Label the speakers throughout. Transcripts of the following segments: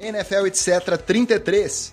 Speaker 1: NFL etc 33.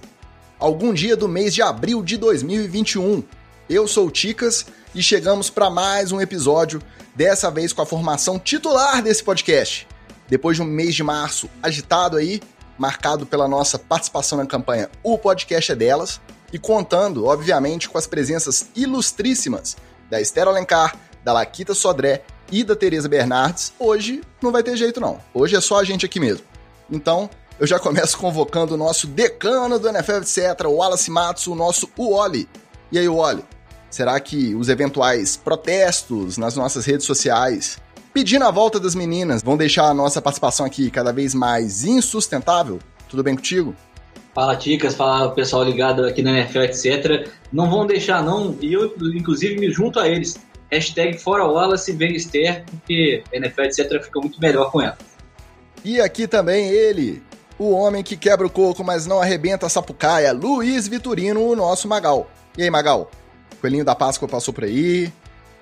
Speaker 1: Algum dia do mês de abril de 2021. Eu sou o Ticas e chegamos para mais um episódio, dessa vez com a formação titular desse podcast. Depois de um mês de março agitado aí, marcado pela nossa participação na campanha O Podcast é Delas, e contando, obviamente, com as presenças ilustríssimas da Esther Alencar, da Laquita Sodré e da Tereza Bernardes, hoje não vai ter jeito não. Hoje é só a gente aqui mesmo. Então, eu já começo convocando o nosso decano do NFL, etc., o Wallace Matsu, o nosso Uoli. E aí, Uoli, será que os eventuais protestos nas nossas redes sociais pedindo a volta das meninas vão deixar a nossa participação aqui cada vez mais insustentável? Tudo bem contigo?
Speaker 2: Fala Ticas, fala pessoal ligado aqui na NFL, etc. Não vão deixar não, e eu inclusive me junto a eles. Hashtag fora Wallace vem Esther, porque NFL, etc. fica muito melhor com ela.
Speaker 1: E aqui também ele, o homem que quebra o coco, mas não arrebenta a sapucaia, Luiz Vitorino, o nosso Magal. E aí, Magal? Coelhinho da Páscoa passou por aí,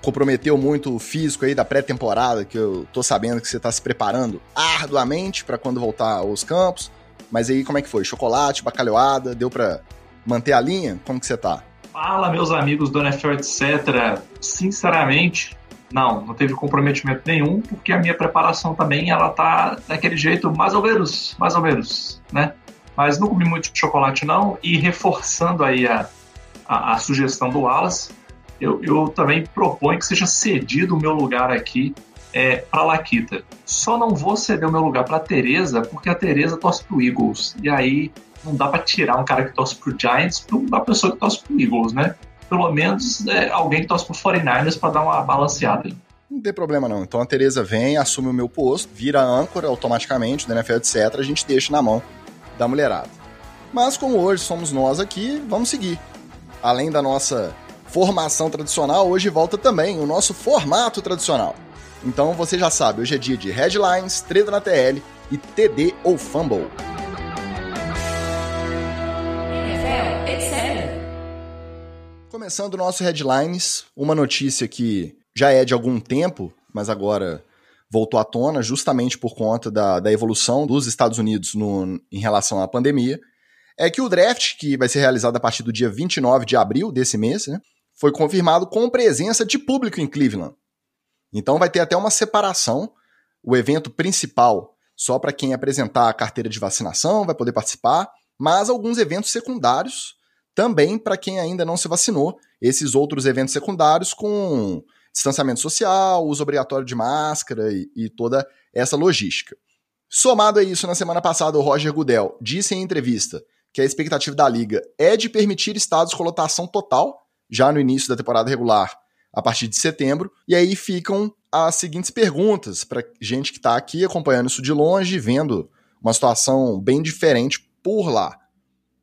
Speaker 1: comprometeu muito o físico aí da pré-temporada, que eu tô sabendo que você tá se preparando arduamente para quando voltar aos campos. Mas aí, como é que foi? Chocolate, bacalhoada, deu pra manter a linha? Como que você tá?
Speaker 3: Fala, meus amigos do NFL, etc. Sinceramente, não, não teve comprometimento nenhum, porque a minha preparação também, ela tá daquele jeito, mais ou menos, mais ou menos, né? Mas não comi muito chocolate não, e reforçando aí a, a, a sugestão do Wallace, eu, eu também proponho que seja cedido o meu lugar aqui é, para Laquita. Só não vou ceder o meu lugar para Teresa, porque a Teresa torce pro Eagles. E aí não dá para tirar um cara que torce pro Giants para uma pessoa que torce pro Eagles, né? Pelo menos é, alguém que torce pro 49ers para dar uma balanceada.
Speaker 1: Não tem problema não. Então a Teresa vem, assume o meu posto, vira âncora automaticamente, da NFL, etc. A gente deixa na mão da mulherada. Mas como hoje somos nós aqui, vamos seguir. Além da nossa formação tradicional, hoje volta também o nosso formato tradicional. Então você já sabe, hoje é dia de headlines, treta na TL e TD ou fumble. Começando o nosso headlines, uma notícia que já é de algum tempo, mas agora voltou à tona justamente por conta da, da evolução dos Estados Unidos no, em relação à pandemia, é que o draft, que vai ser realizado a partir do dia 29 de abril desse mês, né, foi confirmado com presença de público em Cleveland. Então vai ter até uma separação. O evento principal só para quem apresentar a carteira de vacinação vai poder participar, mas alguns eventos secundários também para quem ainda não se vacinou. Esses outros eventos secundários com distanciamento social, uso obrigatório de máscara e, e toda essa logística. Somado a isso, na semana passada, o Roger Goodell disse em entrevista que a expectativa da liga é de permitir estados com lotação total, já no início da temporada regular, a partir de setembro. E aí ficam as seguintes perguntas para gente que está aqui acompanhando isso de longe, vendo uma situação bem diferente por lá.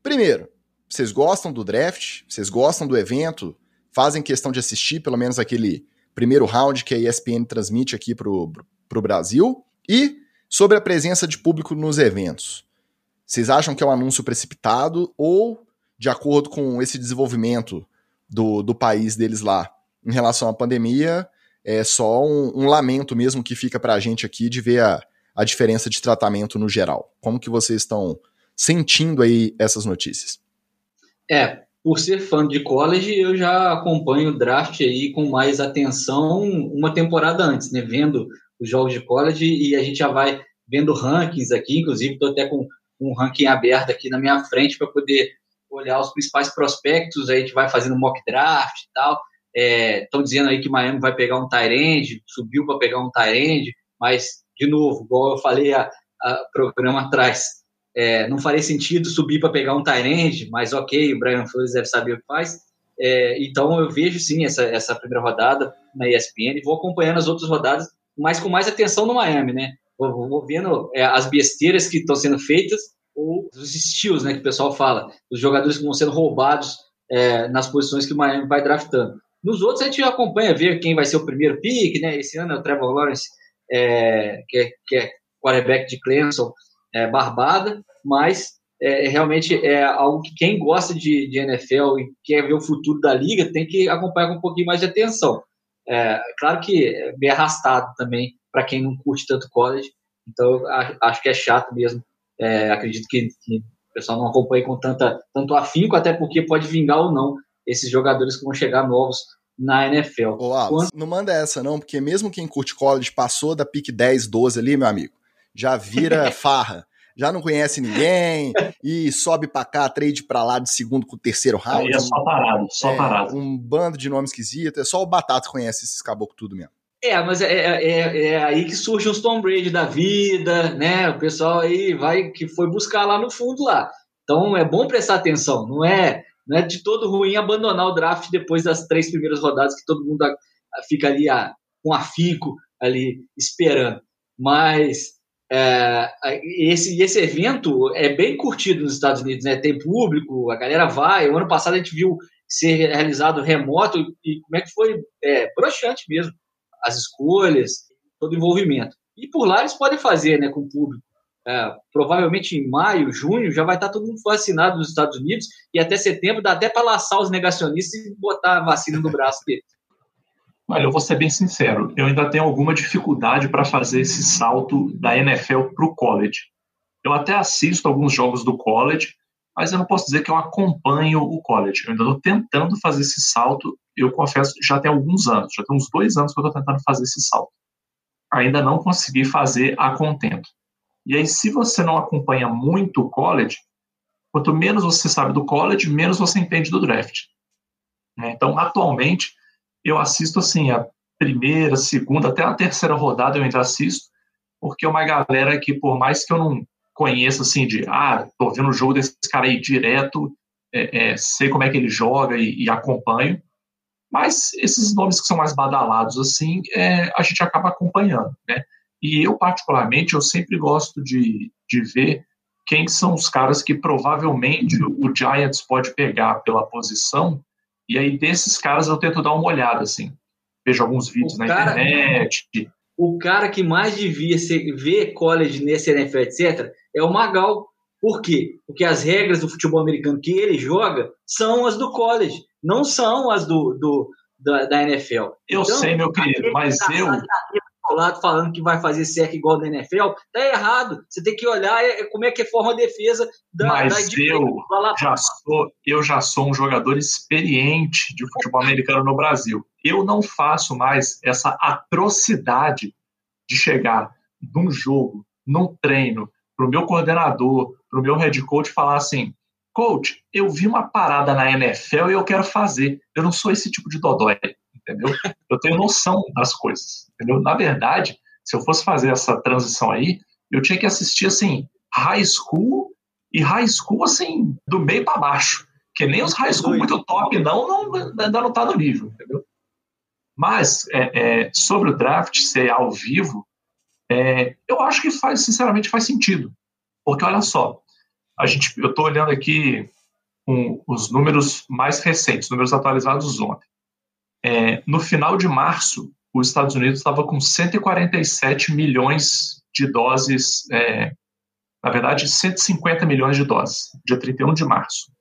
Speaker 1: Primeiro, vocês gostam do draft? Vocês gostam do evento? Fazem questão de assistir pelo menos aquele primeiro round que a ESPN transmite aqui para o Brasil? E sobre a presença de público nos eventos. Vocês acham que é um anúncio precipitado ou, de acordo com esse desenvolvimento do, do país deles lá, em relação à pandemia, é só um, um lamento mesmo que fica para a gente aqui de ver a, a diferença de tratamento no geral. Como que vocês estão sentindo aí essas notícias?
Speaker 2: É, por ser fã de college, eu já acompanho o draft aí com mais atenção uma temporada antes, né? Vendo os jogos de college e a gente já vai vendo rankings aqui, inclusive estou até com um ranking aberto aqui na minha frente para poder olhar os principais prospectos, aí a gente vai fazendo mock draft e tal. Estão é, dizendo aí que Miami vai pegar um Tyrande, subiu para pegar um Tyrande, mas, de novo, igual eu falei a, a programa atrás, é, não faria sentido subir para pegar um Tyrande, mas ok, o Brian Flores deve saber o que faz. É, então eu vejo sim essa, essa primeira rodada na ESPN e vou acompanhando as outras rodadas, mas com mais atenção no Miami, né? Vou, vou vendo é, as besteiras que estão sendo feitas ou os estilos, né, que o pessoal fala, os jogadores que vão sendo roubados é, nas posições que o Miami vai draftando. Nos outros a gente acompanha, ver quem vai ser o primeiro pick, né? Esse ano é o Trevor Lawrence, é, que, é, que é quarterback de Clemson, é, barbada, mas é, realmente é algo que quem gosta de, de, NFL e quer ver o futuro da liga tem que acompanhar com um pouquinho mais de atenção. É, claro que é bem arrastado também para quem não curte tanto college, então acho que é chato mesmo É, acredito que, que, o pessoal não acompanhe com tanta, tanto afinco, até porque pode vingar ou não esses jogadores que vão chegar novos na NFL.
Speaker 1: Ô, Alex, Quando... não manda essa não, porque mesmo quem curte college passou da pick 10, 12 ali, meu amigo, já vira farra. Já não conhece ninguém e sobe pra cá, trade pra lá de segundo com o terceiro round.
Speaker 3: Aí é só parado, só
Speaker 1: é,
Speaker 3: parado.
Speaker 1: Um bando de nomes esquisitos, é só o Batata conhece esses caboclos tudo mesmo.
Speaker 2: É, mas é, é, é, é, aí que surge os Tom Brady da vida, né? O pessoal aí vai que foi buscar lá no fundo lá. Então é bom prestar atenção, não é, não é de todo ruim abandonar o draft depois das três primeiras rodadas que todo mundo fica ali a, com afinco ali esperando. Mas é, esse, esse evento é bem curtido nos Estados Unidos, né? Tem público, a galera vai. O ano passado a gente viu ser realizado remoto e como é que foi é, broxante mesmo as escolhas, todo o envolvimento. E por lá eles podem fazer né, com o público. É, provavelmente em maio, junho, já vai estar todo mundo vacinado nos Estados Unidos e até setembro dá até para laçar os negacionistas e botar a vacina no braço deles.
Speaker 3: Olha, eu vou ser bem sincero, eu ainda tenho alguma dificuldade para fazer esse salto da NFL para o college. Eu até assisto alguns jogos do college, mas eu não posso dizer que eu acompanho o college. Eu ainda estou tentando fazer esse salto eu confesso, já tem alguns anos, já tem uns dois anos que eu estou tentando fazer esse salto. Ainda não consegui fazer a contento. E aí, se você não acompanha muito o college, quanto menos você sabe do college, menos você entende do draft. Né? Então, atualmente, eu assisto assim a primeira, segunda, até a terceira rodada eu ainda assisto, porque é uma galera que, por mais que eu não conheça assim de, ah, tô vendo o jogo desse cara aí direto, é, é, sei como é que ele joga e, e acompanho, mas esses nomes que são mais badalados, assim, é, a gente acaba acompanhando, né? E eu, particularmente, eu sempre gosto de, de ver quem são os caras que provavelmente o Giants pode pegar pela posição, e aí desses caras eu tento dar uma olhada, assim. Vejo alguns vídeos o na cara, internet.
Speaker 2: O cara que mais devia ser, ver college nesse NFL, etc., é o Magal. Por quê? Porque as regras do futebol americano que ele joga são as do college não são as do, do da, da, NFL.
Speaker 3: Eu então, sei, meu querido, mas tá,
Speaker 2: lado falando que vai fazer cerca igual da NFL, tá errado. Você tem que olhar é, é como é que é forma a defesa
Speaker 3: da Mas da eu já sou, eu já sou um jogador experiente de futebol americano no Brasil. Eu não faço mais essa atrocidade de chegar num jogo, num treino, pro meu coordenador, pro meu head coach falar assim: coach, eu vi uma parada na NFL e eu quero fazer. Eu não sou esse tipo de dodói, entendeu? Eu tenho noção das coisas, entendeu? Na verdade, se eu fosse fazer essa transição aí, eu tinha que assistir, assim, high school e high school, assim, do meio para baixo. Que nem os high school muito top, não, não ainda não tá no nível, entendeu? Mas, é, é, sobre o draft ser ao vivo, é, eu acho que faz, sinceramente, faz sentido. Porque, olha só, a gente, eu estou olhando aqui um, os números mais recentes, números atualizados ontem. É, no final de março, os Estados Unidos estava com 147 milhões de doses, é, na verdade, 150 milhões de doses, dia 31 de março.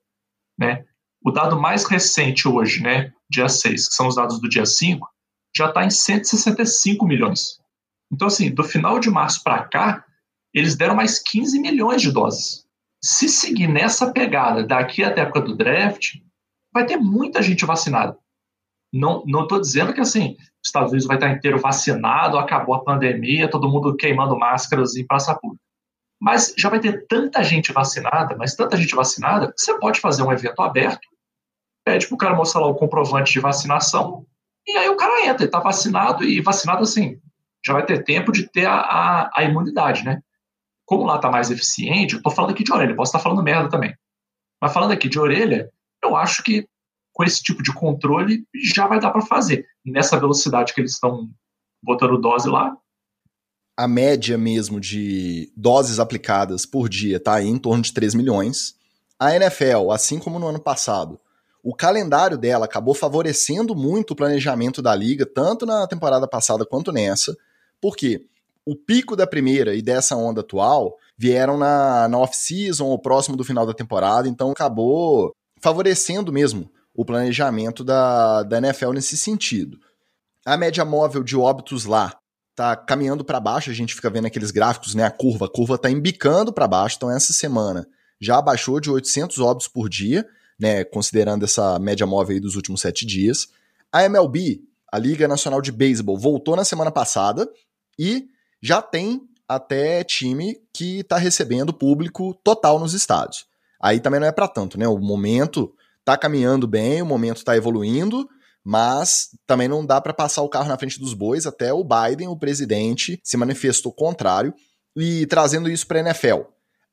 Speaker 3: Né? O dado mais recente hoje, né, dia 6, que são os dados do dia 5, já está em 165 milhões. Então, assim, do final de março para cá, eles deram mais 15 milhões de doses se seguir nessa pegada daqui até a época do draft, vai ter muita gente vacinada. Não estou dizendo que assim, os Estados Unidos vai estar inteiro vacinado, acabou a pandemia, todo mundo queimando máscaras em praça pública. Mas já vai ter tanta gente vacinada, mas tanta gente vacinada, que você pode fazer um evento aberto, pede para o cara mostrar lá o comprovante de vacinação, e aí o cara entra, ele está vacinado, e vacinado assim, já vai ter tempo de ter a, a, a imunidade, né? como lá está mais eficiente, eu estou falando aqui de orelha, posso estar falando merda também. Mas falando aqui de orelha, eu acho que com esse tipo de controle já vai dar para fazer. Nessa velocidade que eles estão botando dose lá.
Speaker 1: A média mesmo de doses aplicadas por dia está em torno de 3 milhões. A NFL, assim como no ano passado, o calendário dela acabou favorecendo muito o planejamento da liga, tanto na temporada passada quanto nessa. Por quê? o pico da primeira e dessa onda atual vieram na, na off-season ou próximo do final da temporada, então acabou favorecendo mesmo o planejamento da, da NFL nesse sentido. A média móvel de óbitos lá tá caminhando para baixo, a gente fica vendo aqueles gráficos, né, a curva, a curva tá embicando para baixo, então essa semana já abaixou de 800 óbitos por dia, né, considerando essa média móvel aí dos últimos sete dias. A MLB, a Liga Nacional de Beisebol, voltou na semana passada e já tem até time que está recebendo público total nos estádios. Aí também não é para tanto, né? O momento tá caminhando bem, o momento está evoluindo, mas também não dá para passar o carro na frente dos bois, até o Biden, o presidente, se manifestou contrário e trazendo isso para a NFL.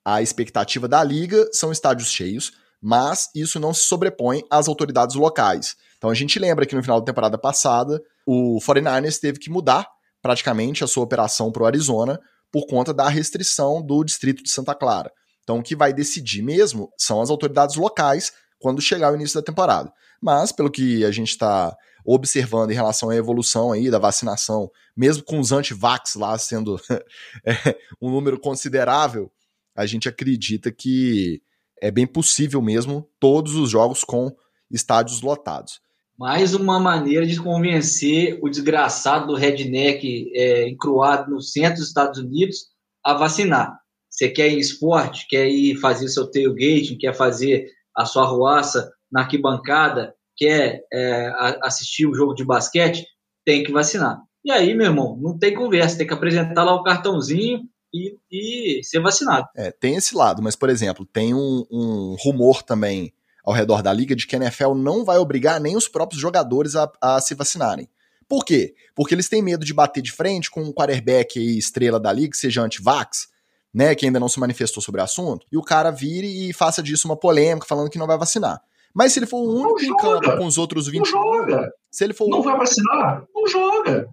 Speaker 1: A expectativa da liga são estádios cheios, mas isso não se sobrepõe às autoridades locais. Então a gente lembra que no final da temporada passada, o 49ers teve que mudar praticamente a sua operação para o Arizona por conta da restrição do distrito de Santa Clara. Então o que vai decidir mesmo são as autoridades locais quando chegar o início da temporada. Mas, pelo que a gente está observando em relação à evolução aí da vacinação, mesmo com os anti-vax lá sendo é, um número considerável, a gente acredita que é bem possível mesmo todos os jogos com estádios lotados.
Speaker 2: Mais uma maneira de convencer o desgraçado do redneck é, encruado no centro dos Estados Unidos a vacinar. Você quer ir em esporte, quer ir fazer seu tailgate, quer fazer a sua ruaça na arquibancada, quer é, assistir o jogo de basquete, tem que vacinar. E aí, meu irmão, não tem conversa, tem que apresentar lá o cartãozinho e, e ser vacinado.
Speaker 1: É, tem esse lado, mas, por exemplo, tem um, um rumor também ao redor da liga de que a NFL não vai obrigar nem os próprios jogadores a, a se vacinarem. Por quê? Porque eles têm medo de bater de frente com um quarterback aí, estrela da liga, seja anti-vax, né, que ainda não se manifestou sobre o assunto, e o cara vire e faça disso uma polêmica falando que não vai vacinar. Mas se ele for o único em campo com os outros 20
Speaker 3: não joga.
Speaker 1: se ele for
Speaker 3: não vai vacinar, não joga.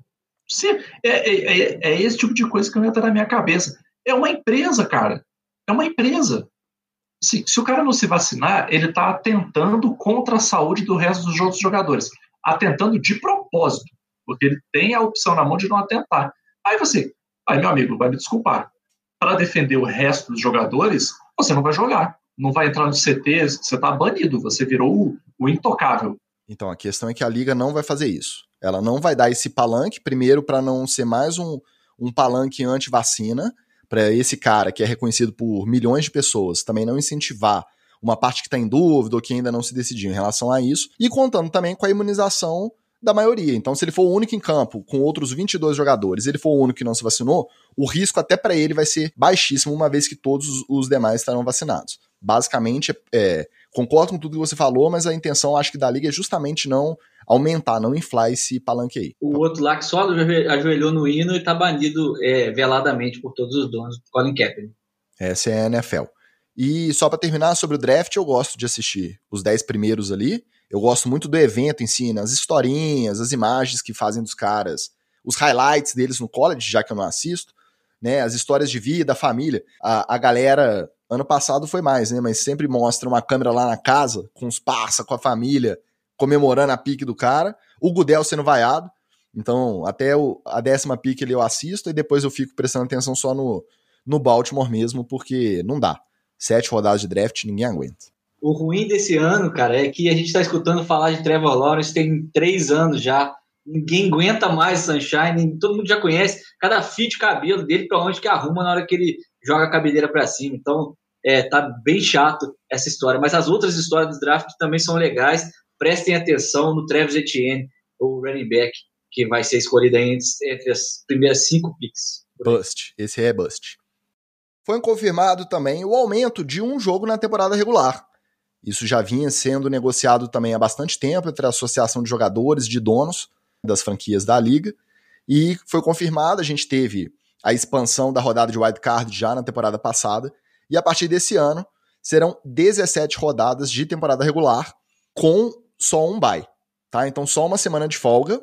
Speaker 3: Se, é, é, é, é, esse tipo de coisa que entra na minha cabeça. É uma empresa, cara. É uma empresa. Se, se o cara não se vacinar, ele está atentando contra a saúde do resto dos outros jogadores. Atentando de propósito. Porque ele tem a opção na mão de não atentar. Aí você, aí meu amigo, vai me desculpar. Para defender o resto dos jogadores, você não vai jogar não vai entrar no CT, você está banido, você virou o, o intocável.
Speaker 1: Então a questão é que a liga não vai fazer isso. Ela não vai dar esse palanque, primeiro, para não ser mais um, um palanque anti-vacina, para esse cara que é reconhecido por milhões de pessoas também não incentivar uma parte que está em dúvida ou que ainda não se decidiu em relação a isso, e contando também com a imunização da maioria. Então, se ele for o único em campo com outros 22 jogadores, ele for o único que não se vacinou, o risco até para ele vai ser baixíssimo, uma vez que todos os demais estarão vacinados. Basicamente, é, concordo com tudo que você falou, mas a intenção, acho que da liga é justamente não aumentar, não inflar esse palanque aí.
Speaker 2: O outro lá que só ajoelhou no hino e tá banido é, veladamente por todos os donos do Colin Kaepernick.
Speaker 1: Essa é a NFL. E só para terminar sobre o draft, eu gosto de assistir os 10 primeiros ali. Eu gosto muito do evento em si, né? as historinhas, as imagens que fazem dos caras, os highlights deles no college, já que eu não assisto, né? As histórias de vida, a família. A, a galera Ano passado foi mais, né? Mas sempre mostra uma câmera lá na casa, com os parça, com a família, comemorando a pique do cara. O Gudel sendo vaiado. Então, até o, a décima pique ali eu assisto e depois eu fico prestando atenção só no, no Baltimore mesmo, porque não dá. Sete rodadas de draft, ninguém aguenta.
Speaker 2: O ruim desse ano, cara, é que a gente está escutando falar de Trevor Lawrence tem três anos já. Ninguém aguenta mais Sunshine, todo mundo já conhece cada fio de cabelo dele para onde que arruma na hora que ele joga a cabeleira para cima. Então, é, tá bem chato essa história. Mas as outras histórias do draft também são legais. Prestem atenção no Travis Etienne, o running back, que vai ser escolhido entre, entre as primeiras cinco picks.
Speaker 1: Bust. Esse é bust. Foi confirmado também o aumento de um jogo na temporada regular. Isso já vinha sendo negociado também há bastante tempo entre a Associação de Jogadores de Donos das franquias da liga. E foi confirmado, a gente teve a expansão da rodada de wild card já na temporada passada. E a partir desse ano, serão 17 rodadas de temporada regular com só um bye. Tá? Então, só uma semana de folga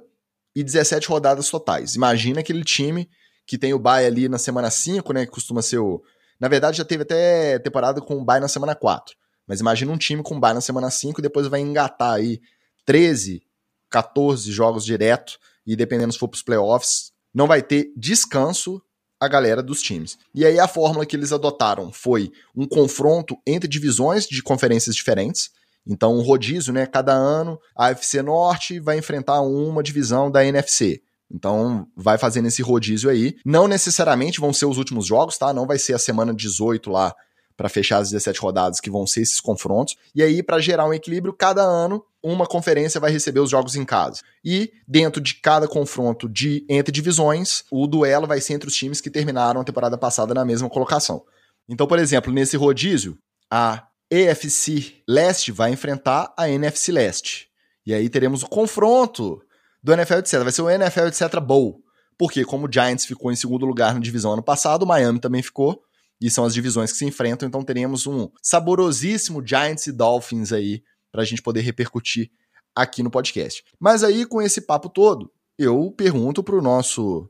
Speaker 1: e 17 rodadas totais. Imagina aquele time que tem o bye ali na semana 5, né? Que costuma ser o. Na verdade, já teve até temporada com o bye na semana 4. Mas imagina um time com bye na semana 5 e depois vai engatar aí 13, 14 jogos direto. E dependendo se for para os playoffs, não vai ter descanso a galera dos times. E aí a fórmula que eles adotaram foi um confronto entre divisões de conferências diferentes. Então, um rodízio, né? Cada ano a FC Norte vai enfrentar uma divisão da NFC. Então, vai fazendo esse rodízio aí. Não necessariamente vão ser os últimos jogos, tá? Não vai ser a semana 18 lá para fechar as 17 rodadas que vão ser esses confrontos. E aí, para gerar um equilíbrio, cada ano uma conferência vai receber os jogos em casa. E dentro de cada confronto de entre divisões, o duelo vai ser entre os times que terminaram a temporada passada na mesma colocação. Então, por exemplo, nesse rodízio, a EFC Leste vai enfrentar a NFC Leste. E aí teremos o confronto do NFL etc. Vai ser o NFL etc Bowl. Porque como o Giants ficou em segundo lugar na divisão ano passado, o Miami também ficou. E são as divisões que se enfrentam, então teremos um saborosíssimo Giants e Dolphins aí para a gente poder repercutir aqui no podcast. Mas aí, com esse papo todo, eu pergunto para o nosso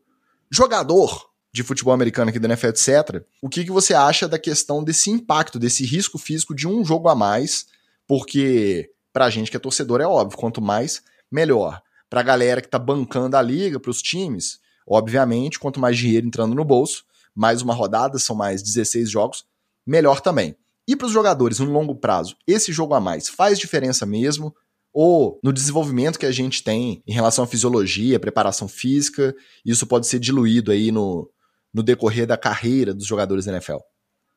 Speaker 1: jogador de futebol americano aqui da NFL, etc., o que, que você acha da questão desse impacto, desse risco físico de um jogo a mais, porque para a gente que é torcedor é óbvio, quanto mais, melhor. Para a galera que está bancando a liga, para os times, obviamente, quanto mais dinheiro entrando no bolso, mais uma rodada, são mais 16 jogos, melhor também. E para os jogadores no longo prazo, esse jogo a mais faz diferença mesmo? Ou no desenvolvimento que a gente tem em relação à fisiologia, preparação física, isso pode ser diluído aí no, no decorrer da carreira dos jogadores da NFL?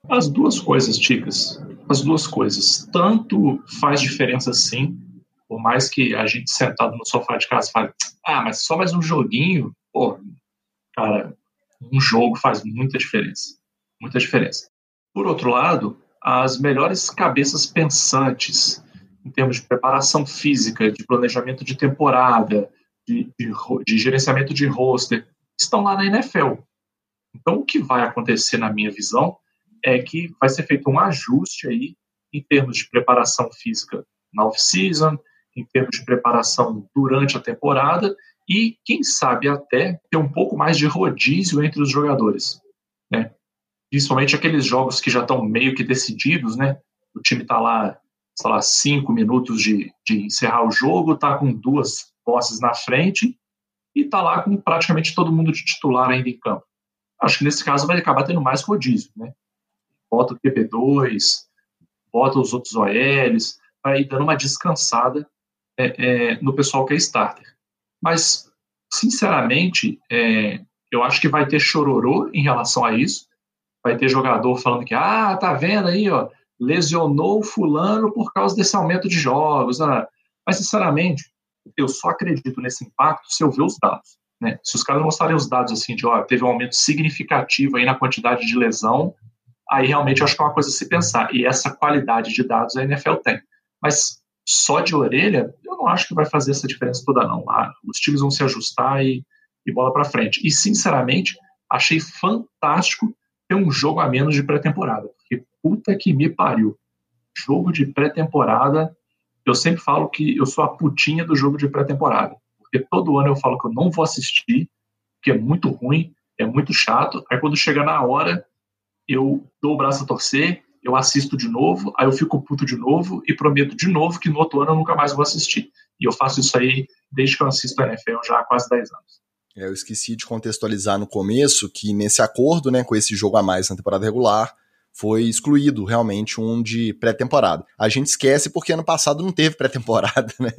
Speaker 3: As duas coisas, Ticas. As duas coisas. Tanto faz diferença sim, por mais que a gente sentado no sofá de casa fale, ah, mas só mais um joguinho, pô, cara, um jogo faz muita diferença. Muita diferença. Por outro lado, as melhores cabeças pensantes em termos de preparação física, de planejamento de temporada, de, de, de gerenciamento de roster, estão lá na NFL. Então, o que vai acontecer, na minha visão, é que vai ser feito um ajuste aí em termos de preparação física na off-season, em termos de preparação durante a temporada e, quem sabe, até ter um pouco mais de rodízio entre os jogadores. Né? principalmente aqueles jogos que já estão meio que decididos, né? O time está lá, sei lá, cinco minutos de, de encerrar o jogo, está com duas posses na frente e está lá com praticamente todo mundo de titular ainda em campo. Acho que nesse caso vai acabar tendo mais rodízio, né? Bota o TP2, bota os outros OLs, vai dando uma descansada é, é, no pessoal que é starter. Mas, sinceramente, é, eu acho que vai ter chororô em relação a isso, vai ter jogador falando que, ah, tá vendo aí, ó, lesionou fulano por causa desse aumento de jogos. Né? Mas, sinceramente, eu só acredito nesse impacto se eu ver os dados. Né? Se os caras mostrarem os dados assim de, ó, teve um aumento significativo aí na quantidade de lesão, aí realmente eu acho que é uma coisa a se pensar. E essa qualidade de dados a NFL tem. Mas só de orelha, acho que vai fazer essa diferença toda, não. Ah, os times vão se ajustar e, e bola para frente. E, sinceramente, achei fantástico ter um jogo a menos de pré-temporada. Porque puta que me pariu. Jogo de pré-temporada, eu sempre falo que eu sou a putinha do jogo de pré-temporada. Porque todo ano eu falo que eu não vou assistir, que é muito ruim, é muito chato. Aí quando chega na hora, eu dou o braço a torcer, eu assisto de novo, aí eu fico puto de novo e prometo de novo que no outro ano eu nunca mais vou assistir. E eu faço isso aí desde que eu assisto a NFL já há quase 10 anos.
Speaker 1: É, eu esqueci de contextualizar no começo que nesse acordo, né, com esse jogo a mais na temporada regular, foi excluído realmente um de pré-temporada. A gente esquece porque ano passado não teve pré-temporada, né?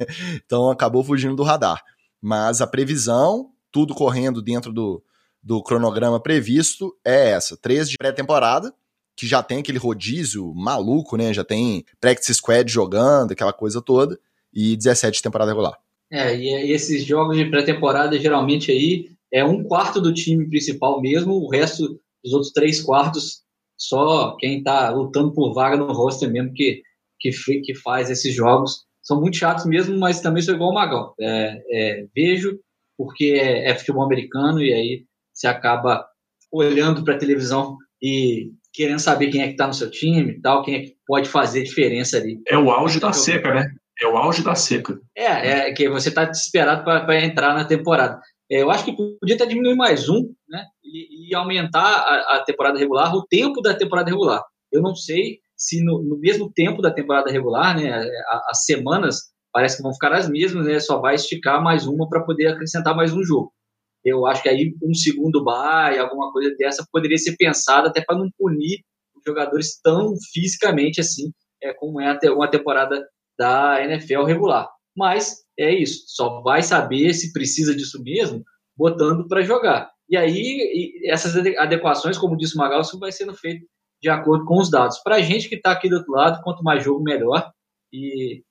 Speaker 1: Então acabou fugindo do radar. Mas a previsão, tudo correndo dentro do, do cronograma previsto, é essa: três de pré-temporada, que já tem aquele rodízio maluco, né? Já tem practice squad jogando, aquela coisa toda, e 17 de temporada regular.
Speaker 2: É, e esses jogos de pré-temporada geralmente aí é um quarto do time principal mesmo, o resto dos outros três quartos só quem está lutando por vaga no roster mesmo que, que, que faz esses jogos. São muito chatos mesmo, mas também sou igual o Magão. É, é, vejo porque é, é, futebol americano e aí você acaba olhando para a televisão e querendo saber quem é que está no seu time e tal, quem é que pode fazer diferença ali.
Speaker 3: É o auge da seca, né? É o auge da seca.
Speaker 2: É, é que você está desesperado para entrar na temporada. É, eu acho que podia até diminuir mais um, né? E, e aumentar a, a, temporada regular, o tempo da temporada regular. Eu não sei se no, no mesmo tempo da temporada regular, né? A, as semanas parece que vão ficar as mesmas, né? Só vai esticar mais uma para poder acrescentar mais um jogo. Eu acho que aí um segundo bye, alguma coisa dessa, poderia ser pensada até para não punir os jogadores tão fisicamente assim, é, como é uma temporada da NFL regular. Mas é isso, só vai saber se precisa disso mesmo botando para jogar. E aí, essas adequações, como disse o Magal, isso vai sendo feito de acordo com os dados. Para a gente que está aqui do outro lado, quanto mais jogo, melhor. E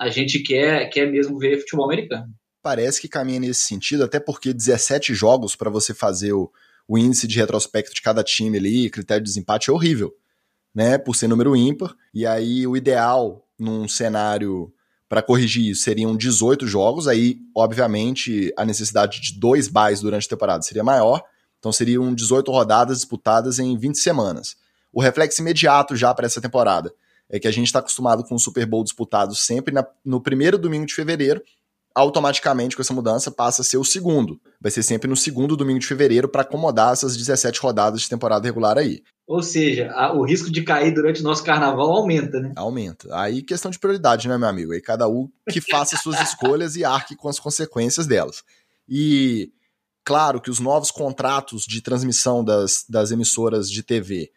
Speaker 2: a gente quer, quer mesmo ver futebol americano.
Speaker 1: Parece que caminha nesse sentido, até porque 17 jogos para você fazer o, o índice de retrospecto de cada time ali, critério de desempate é horrível, né? Por ser número ímpar. E aí o ideal num cenário para corrigir isso seriam 18 jogos, aí, obviamente, a necessidade de dois buys durante a temporada seria maior, então seriam 18 rodadas disputadas em 20 semanas. O reflexo imediato já para essa temporada é que a gente está acostumado com o Super Bowl disputado sempre na, no primeiro domingo de fevereiro, automaticamente com essa mudança passa a ser o segundo. Vai ser sempre no segundo domingo de fevereiro para acomodar essas 17 rodadas de temporada regular aí.
Speaker 2: Ou seja, a, o risco de cair durante o nosso carnaval aumenta, né?
Speaker 1: Aumenta. Aí questão de prioridade, né, meu amigo? Aí cada um que faça suas escolhas e arque com as consequências delas. E claro que os novos contratos de transmissão das, das emissoras de TV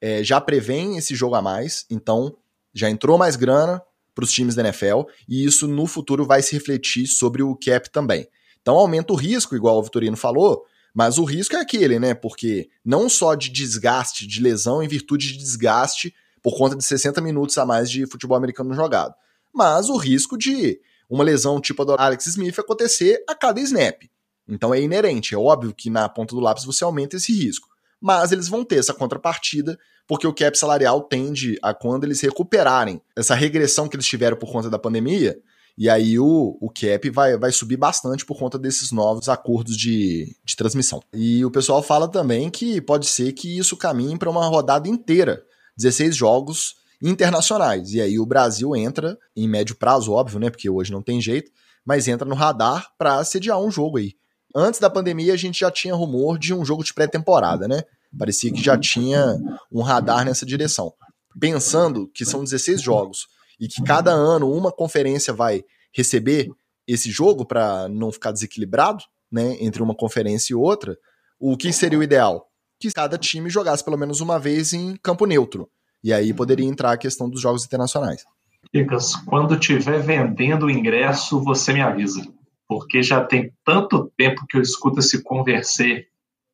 Speaker 1: é, já prevêem esse jogo a mais, então já entrou mais grana para os times da NFL e isso no futuro vai se refletir sobre o cap também. Então aumenta o risco, igual o Vitorino falou, mas o risco é aquele, né? Porque não só de desgaste, de lesão em virtude de desgaste por conta de 60 minutos a mais de futebol americano jogado, mas o risco de uma lesão tipo a do Alex Smith acontecer a cada snap. Então é inerente, é óbvio que na ponta do lápis você aumenta esse risco. Mas eles vão ter essa contrapartida, porque o cap salarial tende a quando eles recuperarem essa regressão que eles tiveram por conta da pandemia, e aí o, o cap vai, vai subir bastante por conta desses novos acordos de, de transmissão. E o pessoal fala também que pode ser que isso caminhe para uma rodada inteira, 16 jogos internacionais. E aí o Brasil entra, em médio prazo, óbvio, né? Porque hoje não tem jeito, mas entra no radar para sediar um jogo aí. Antes da pandemia, a gente já tinha rumor de um jogo de pré-temporada, né? Parecia que já tinha um radar nessa direção. Pensando que são 16 jogos e que cada ano uma conferência vai receber esse jogo para não ficar desequilibrado, né, entre uma conferência e outra, o que seria o ideal? Que cada time jogasse pelo menos uma vez em campo neutro. E aí poderia entrar a questão dos jogos internacionais.
Speaker 3: Lucas, quando tiver vendendo o ingresso, você me avisa. Porque já tem tanto tempo que eu escuto esse converser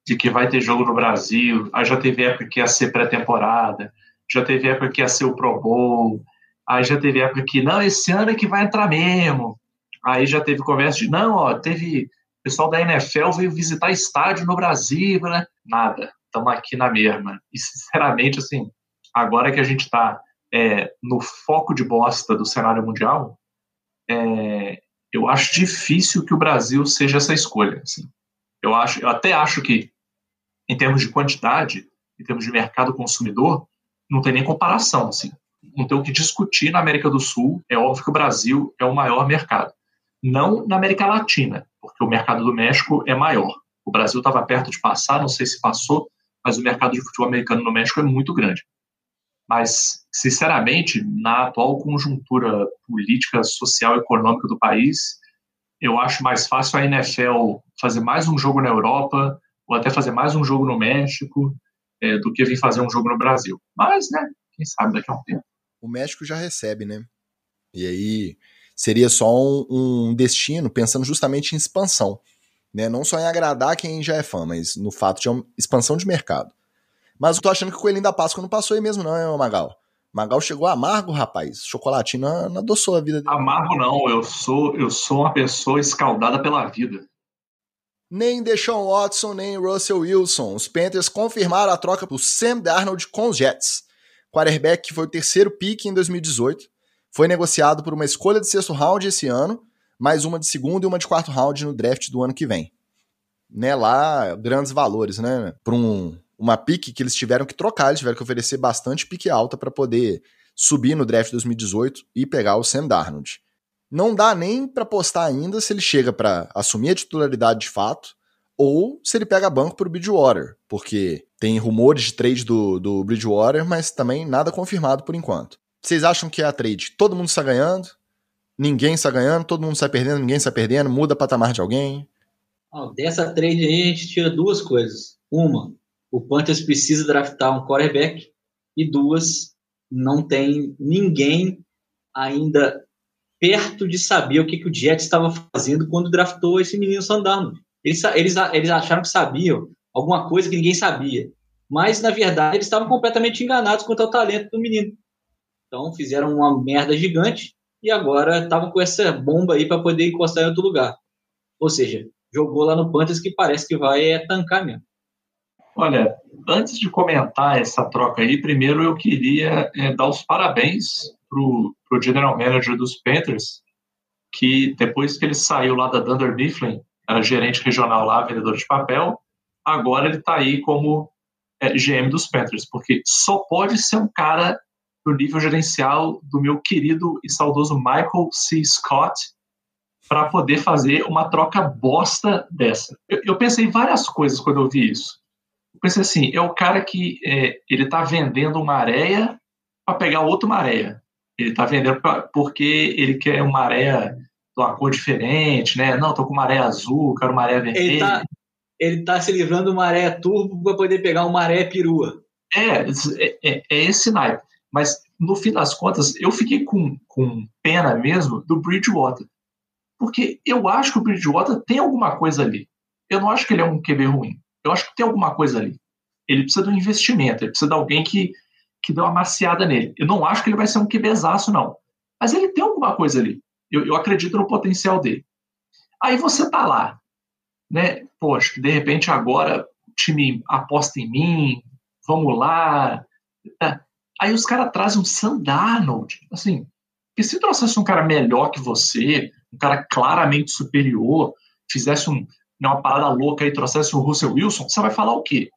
Speaker 3: de que vai ter jogo no Brasil, aí já teve época que ia ser pré-temporada, já teve época que ia ser o Pro Bowl, Aí já teve época que, não, esse ano é que vai entrar mesmo. Aí já teve conversa de, não, ó, teve. O pessoal da NFL veio visitar estádio no Brasil, né? Nada. Estamos aqui na mesma. E, sinceramente, assim, agora que a gente está é, no foco de bosta do cenário mundial, é, eu acho difícil que o Brasil seja essa escolha. Assim. Eu, acho, eu até acho que, em termos de quantidade, em termos de mercado consumidor, não tem nem comparação. Assim não tem o que discutir na América do Sul. É óbvio que o Brasil é o maior mercado. Não na América Latina, porque o mercado do México é maior. O Brasil estava perto de passar, não sei se passou, mas o mercado de futebol americano no México é muito grande. Mas, sinceramente, na atual conjuntura política, social e econômica do país, eu acho mais fácil a NFL fazer mais um jogo na Europa ou até fazer mais um jogo no México é, do que vir fazer um jogo no Brasil. Mas, né, quem sabe daqui a um tempo
Speaker 1: o México já recebe, né? E aí seria só um, um destino pensando justamente em expansão. Né? Não só em agradar quem já é fã, mas no fato de uma expansão de mercado. Mas eu tô achando que o Coelhinho da Páscoa não passou aí mesmo, não, é, Magal? Magal chegou amargo, rapaz. Chocolatinho adoçou a vida dele.
Speaker 3: Amargo não, eu sou, eu sou uma pessoa escaldada pela vida.
Speaker 1: Nem Deshaun Watson, nem Russell Wilson. Os Panthers confirmaram a troca por Sam Darnold com os Jets quarterback que foi o terceiro pick em 2018, foi negociado por uma escolha de sexto round esse ano, mais uma de segundo e uma de quarto round no draft do ano que vem. Né, lá, grandes valores, né? Para um, uma pique que eles tiveram que trocar, eles tiveram que oferecer bastante pique alta para poder subir no draft 2018 e pegar o Sam Darnold. Não dá nem para postar ainda se ele chega para assumir a titularidade de fato ou se ele pega banco pro Bridgewater, porque tem rumores de trade do, do Bridgewater, mas também nada confirmado por enquanto. Vocês acham que é a trade? Todo mundo está ganhando? Ninguém está ganhando? Todo mundo está perdendo? Ninguém está perdendo? Muda patamar de alguém?
Speaker 2: dessa trade aí a gente tira duas coisas. Uma, o Panthers precisa draftar um quarterback. E duas, não tem ninguém ainda perto de saber o que, que o Jets estava fazendo quando draftou esse menino Sandarno. Eles, eles, eles acharam que sabiam alguma coisa que ninguém sabia. Mas, na verdade, eles estavam completamente enganados quanto ao talento do menino. Então, fizeram uma merda gigante e agora estavam com essa bomba aí para poder encostar em outro lugar. Ou seja, jogou lá no Panthers que parece que vai é, tancar mesmo.
Speaker 3: Olha, antes de comentar essa troca aí, primeiro eu queria é, dar os parabéns pro, pro general manager dos Panthers, que depois que ele saiu lá da Dunder Mifflin, era gerente regional lá, vendedor de papel, agora ele está aí como é, GM dos Panthers, porque só pode ser um cara do nível gerencial do meu querido e saudoso Michael C. Scott para poder fazer uma troca bosta dessa. Eu, eu, pensei várias coisas quando eu vi isso. Pensei assim, é o cara que é, ele está vendendo uma areia para pegar outra maréia. Ele está vendendo pra, porque ele quer uma areia de uma cor diferente, né? Não, tô com uma areia azul, quero uma areia vermelha.
Speaker 2: Ele tá, ele tá se livrando de uma areia turbo para poder pegar uma areia perua.
Speaker 3: É, é, é, é esse naipe. Mas, no fim das contas, eu fiquei com, com pena mesmo do Bridgewater. Porque eu acho que o Bridgewater tem alguma coisa ali. Eu não acho que ele é um QB ruim. Eu acho que tem alguma coisa ali. Ele precisa de um investimento, ele precisa de alguém que, que dê uma maciada nele. Eu não acho que ele vai ser um QBzaço, não. Mas ele tem alguma coisa ali. Eu, eu acredito no potencial dele. Aí você tá lá, né? Poxa, de repente agora o time aposta em mim, vamos lá. É. Aí os caras trazem um Sam Darnold, assim, que se trouxesse um cara melhor que você, um cara claramente superior, fizesse um, né, uma parada louca e trouxesse o Russell Wilson, você vai falar o quê?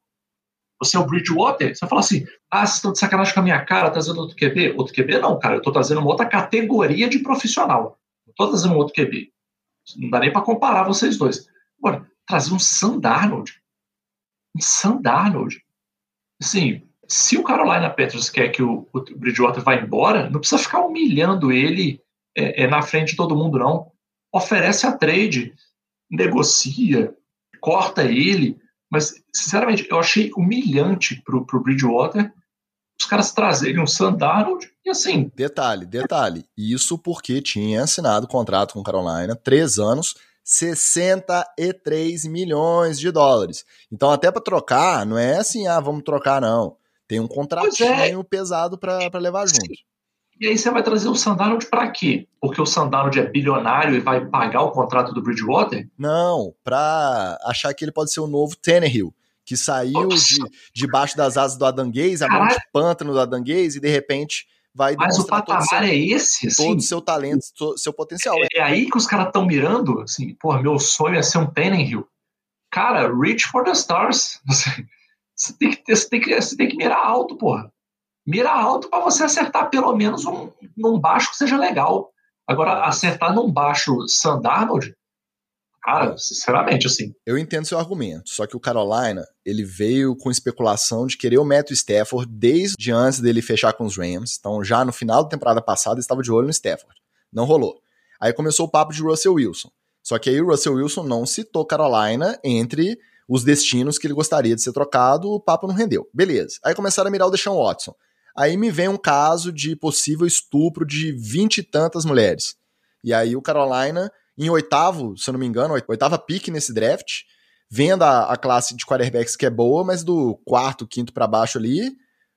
Speaker 3: Você é o Bridgewater? Você vai falar assim, ah, vocês estão de sacanagem com a minha cara, trazendo outro QB? Outro QB não, cara, eu estou trazendo uma outra categoria de profissional. Não estou trazendo um outro QB. Não dá nem para comparar vocês dois. Agora, trazer um Sam Darnold. Um Sam Darnold. Assim, se o Carolina Panthers quer que o, o Bridgewater vá embora, não precisa ficar humilhando ele é, é, na frente de todo mundo, não. Oferece a trade, negocia, corta ele. Mas, sinceramente, eu achei humilhante pro, pro Bridgewater os caras trazerem um Sam Darnold e assim.
Speaker 1: Detalhe, detalhe. Isso porque tinha assinado contrato com Carolina, três anos, 63 milhões de dólares. Então, até para trocar, não é assim, ah, vamos trocar, não. Tem um contratinho é. pesado para levar junto.
Speaker 3: E aí você vai trazer o Sandarnold para quê? Porque o Sandarnold é bilionário e vai pagar o contrato do Bridgewater?
Speaker 1: Não, para achar que ele pode ser o novo Tannehill, que saiu de, debaixo das asas do Adanguês, a mão de pântano do Adanguês, e de repente vai
Speaker 3: Mas o patamar
Speaker 1: seu,
Speaker 3: é esse,
Speaker 1: assim, todo o seu talento, seu potencial.
Speaker 3: É, é aí que os caras estão mirando, assim, pô, meu sonho é ser um Tannehill. Cara, reach for the stars. Você tem que, você tem que, você tem que mirar alto, porra. Mira alto para você acertar pelo menos um, num baixo que seja legal. Agora, acertar num baixo Sam Darnold, cara, sinceramente, assim.
Speaker 1: Eu entendo seu argumento, só que o Carolina, ele veio com especulação de querer o Matthew Stafford desde antes dele fechar com os Rams. Então, já no final da temporada passada, estava de olho no Stafford. Não rolou. Aí começou o papo de Russell Wilson. Só que aí o Russell Wilson não citou Carolina entre os destinos que ele gostaria de ser trocado, o papo não rendeu. Beleza. Aí começaram a mirar o Deshaun Watson. Aí me vem um caso de possível estupro de vinte e tantas mulheres. E aí o Carolina, em oitavo, se eu não me engano, oitava pique nesse draft, vendo a, a classe de quarterbacks que é boa, mas do quarto, quinto para baixo ali,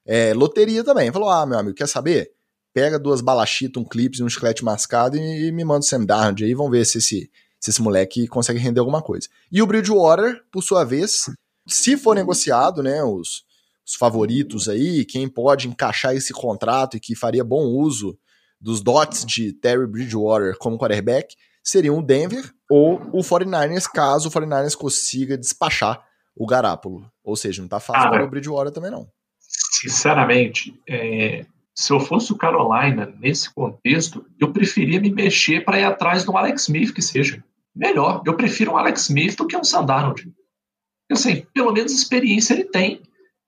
Speaker 1: é, loteria também. Falou, ah, meu amigo, quer saber? Pega duas balachitas, um clips e um chiclete mascado e, e me manda o Sam Darnold aí, vamos ver se esse, se esse moleque consegue render alguma coisa. E o Bridgewater, por sua vez, se for negociado, né, os, os favoritos aí, quem pode encaixar esse contrato e que faria bom uso dos dots de Terry Bridgewater como quarterback, seriam o Denver ou o 49ers, caso o 49ers consiga despachar o Garápolo. Ou seja, não tá fácil para o Bridgewater também não.
Speaker 3: Sinceramente, é, se eu fosse o Carolina nesse contexto, eu preferia me mexer para ir atrás do Alex Smith que seja. Melhor, eu prefiro um Alex Smith do que um Sandarnold. Assim, pelo menos experiência ele tem.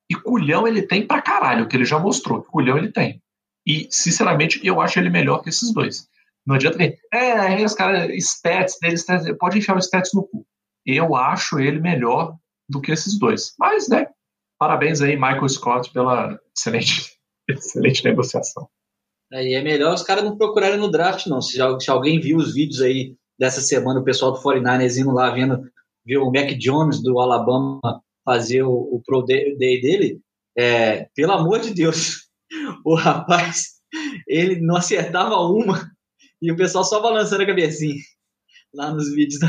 Speaker 3: E culhão ele tem pra caralho, que ele já mostrou. Culhão ele tem. E, sinceramente, eu acho ele melhor que esses dois. Não adianta nem. É, os caras, stats deles, pode enfiar o stats no cu. Eu acho ele melhor do que esses dois. Mas, né, parabéns aí, Michael Scott, pela excelente, excelente negociação.
Speaker 2: Aí é melhor os caras não procurarem no draft, não. Se, se, alguém viu os vídeos aí dessa semana, o pessoal do 49ers indo lá vendo ver o Mac Jones do Alabama fazer o, o Pro Day dele, é, pelo amor de Deus, o rapaz, ele não acertava uma e o pessoal só balançando a cabecinha lá nos vídeos da,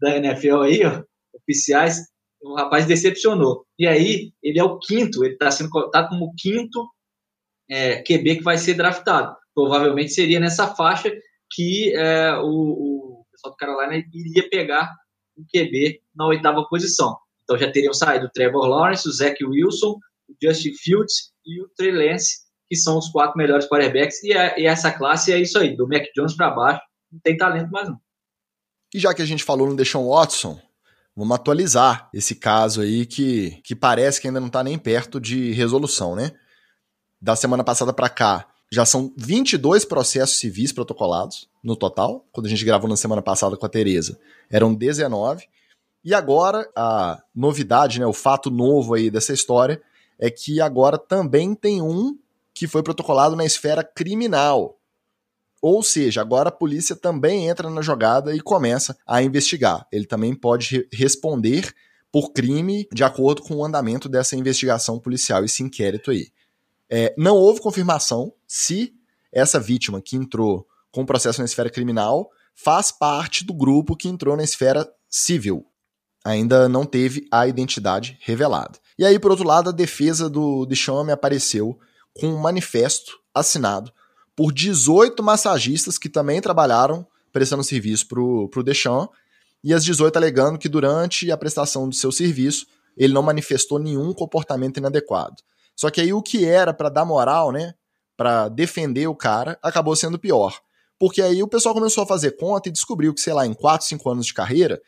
Speaker 2: da NFL aí, ó, oficiais, o rapaz decepcionou. E aí, ele é o quinto, ele está sendo tá como o quinto é, QB que vai ser draftado. Provavelmente seria nessa faixa que é, o, o pessoal do Carolina iria pegar o QB na oitava posição. Então já teriam saído o Trevor Lawrence, o Zach Wilson, o Justin Fields e o Trey Lance, que são os quatro melhores quarterbacks. E, a, e essa classe é isso aí, do Mac Jones para baixo, não tem talento mais não.
Speaker 1: E já que a gente falou no Deshaun Watson, vamos atualizar esse caso aí que, que parece que ainda não está nem perto de resolução, né? Da semana passada para cá, já são 22 processos civis protocolados no total. Quando a gente gravou na semana passada com a Tereza, eram 19. E agora, a novidade, né, o fato novo aí dessa história é que agora também tem um que foi protocolado na esfera criminal. Ou seja, agora a polícia também entra na jogada e começa a investigar. Ele também pode re responder por crime de acordo com o andamento dessa investigação policial, esse inquérito aí. É, não houve confirmação se essa vítima que entrou com processo na esfera criminal faz parte do grupo que entrou na esfera civil ainda não teve a identidade revelada. E aí, por outro lado, a defesa do Deschamps apareceu com um manifesto assinado por 18 massagistas que também trabalharam prestando serviço para o Deschamps, e as 18 alegando que durante a prestação do seu serviço ele não manifestou nenhum comportamento inadequado. Só que aí o que era para dar moral, né, para defender o cara, acabou sendo pior. Porque aí o pessoal começou a fazer conta e descobriu que, sei lá, em 4, 5 anos de carreira,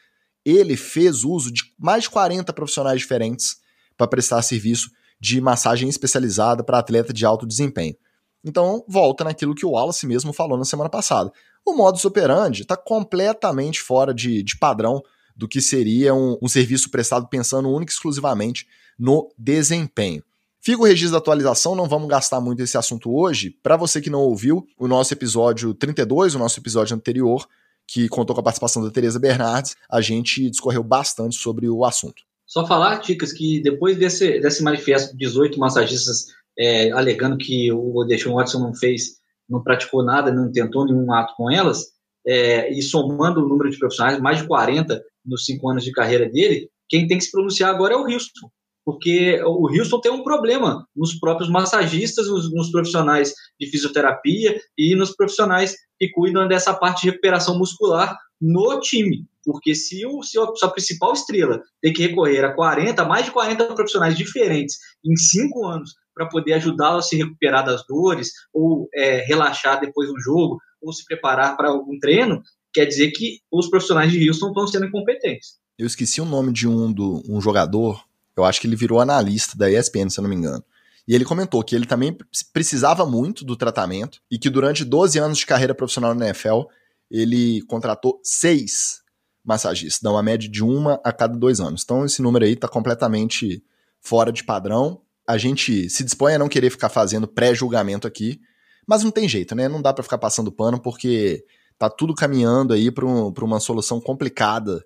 Speaker 1: ele fez uso de mais de 40 profissionais diferentes para prestar serviço de massagem especializada para atleta de alto desempenho. Então, volta naquilo que o Wallace mesmo falou na semana passada. O modus operandi está completamente fora de, de, padrão do que seria um, um serviço prestado pensando única e exclusivamente no desempenho. Fica o registro da atualização, não vamos gastar muito esse assunto hoje. Para você que não ouviu o nosso episódio 32, o nosso episódio anterior, que contou com a participação da Tereza Bernardes, a gente discorreu bastante sobre o assunto.
Speaker 2: Só falar, Ticas, que depois desse, desse manifesto de 18 massagistas é, alegando que o Deshaun Watson não fez, não praticou nada, não tentou nenhum ato com elas, é, e somando o número de profissionais, mais de 40 nos cinco anos de carreira dele, quem tem que se pronunciar agora é o Houston porque o Houston tem um problema nos próprios massagistas, nos, nos, profissionais de fisioterapia e nos profissionais que cuidam dessa parte de recuperação muscular no time. Porque se, o, se a sua principal estrela tem que recorrer a 40, mais de 40 profissionais diferentes em cinco anos para poder ajudá-lo a se recuperar das dores, ou é, relaxar depois do jogo, ou se preparar para algum treino, quer dizer que os profissionais de Houston estão sendo incompetentes.
Speaker 1: Eu esqueci o nome de um, do, um jogador eu acho que ele virou analista da ESPN, se eu não me engano. E ele comentou que ele também precisava muito do tratamento e que durante 12 anos de carreira profissional na NFL, ele contratou seis massagistas, dá uma média de uma a cada dois anos. Então esse número aí está completamente fora de padrão. A gente se dispõe a não querer ficar fazendo pré-julgamento aqui, mas não tem jeito, né? Não dá para ficar passando pano porque tá tudo caminhando aí para um, uma solução complicada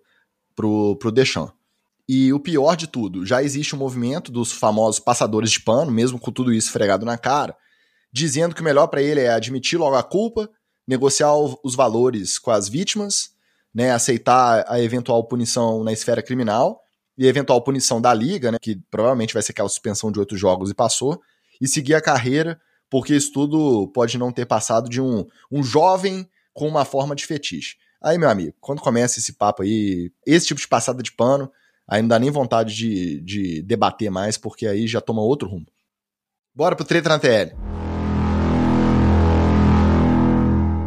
Speaker 1: pro, pro Deschamps. E o pior de tudo, já existe um movimento dos famosos passadores de pano, mesmo com tudo isso fregado na cara, dizendo que o melhor para ele é admitir logo a culpa, negociar os valores com as vítimas, né, aceitar a eventual punição na esfera criminal e eventual punição da liga, né, que provavelmente vai ser aquela suspensão de oito jogos e passou, e seguir a carreira, porque isso tudo pode não ter passado de um, um jovem com uma forma de fetiche. Aí, meu amigo, quando começa esse papo aí, esse tipo de passada de pano, Aí não dá nem vontade de, de debater mais, porque aí já toma outro rumo. Bora pro treta na TL.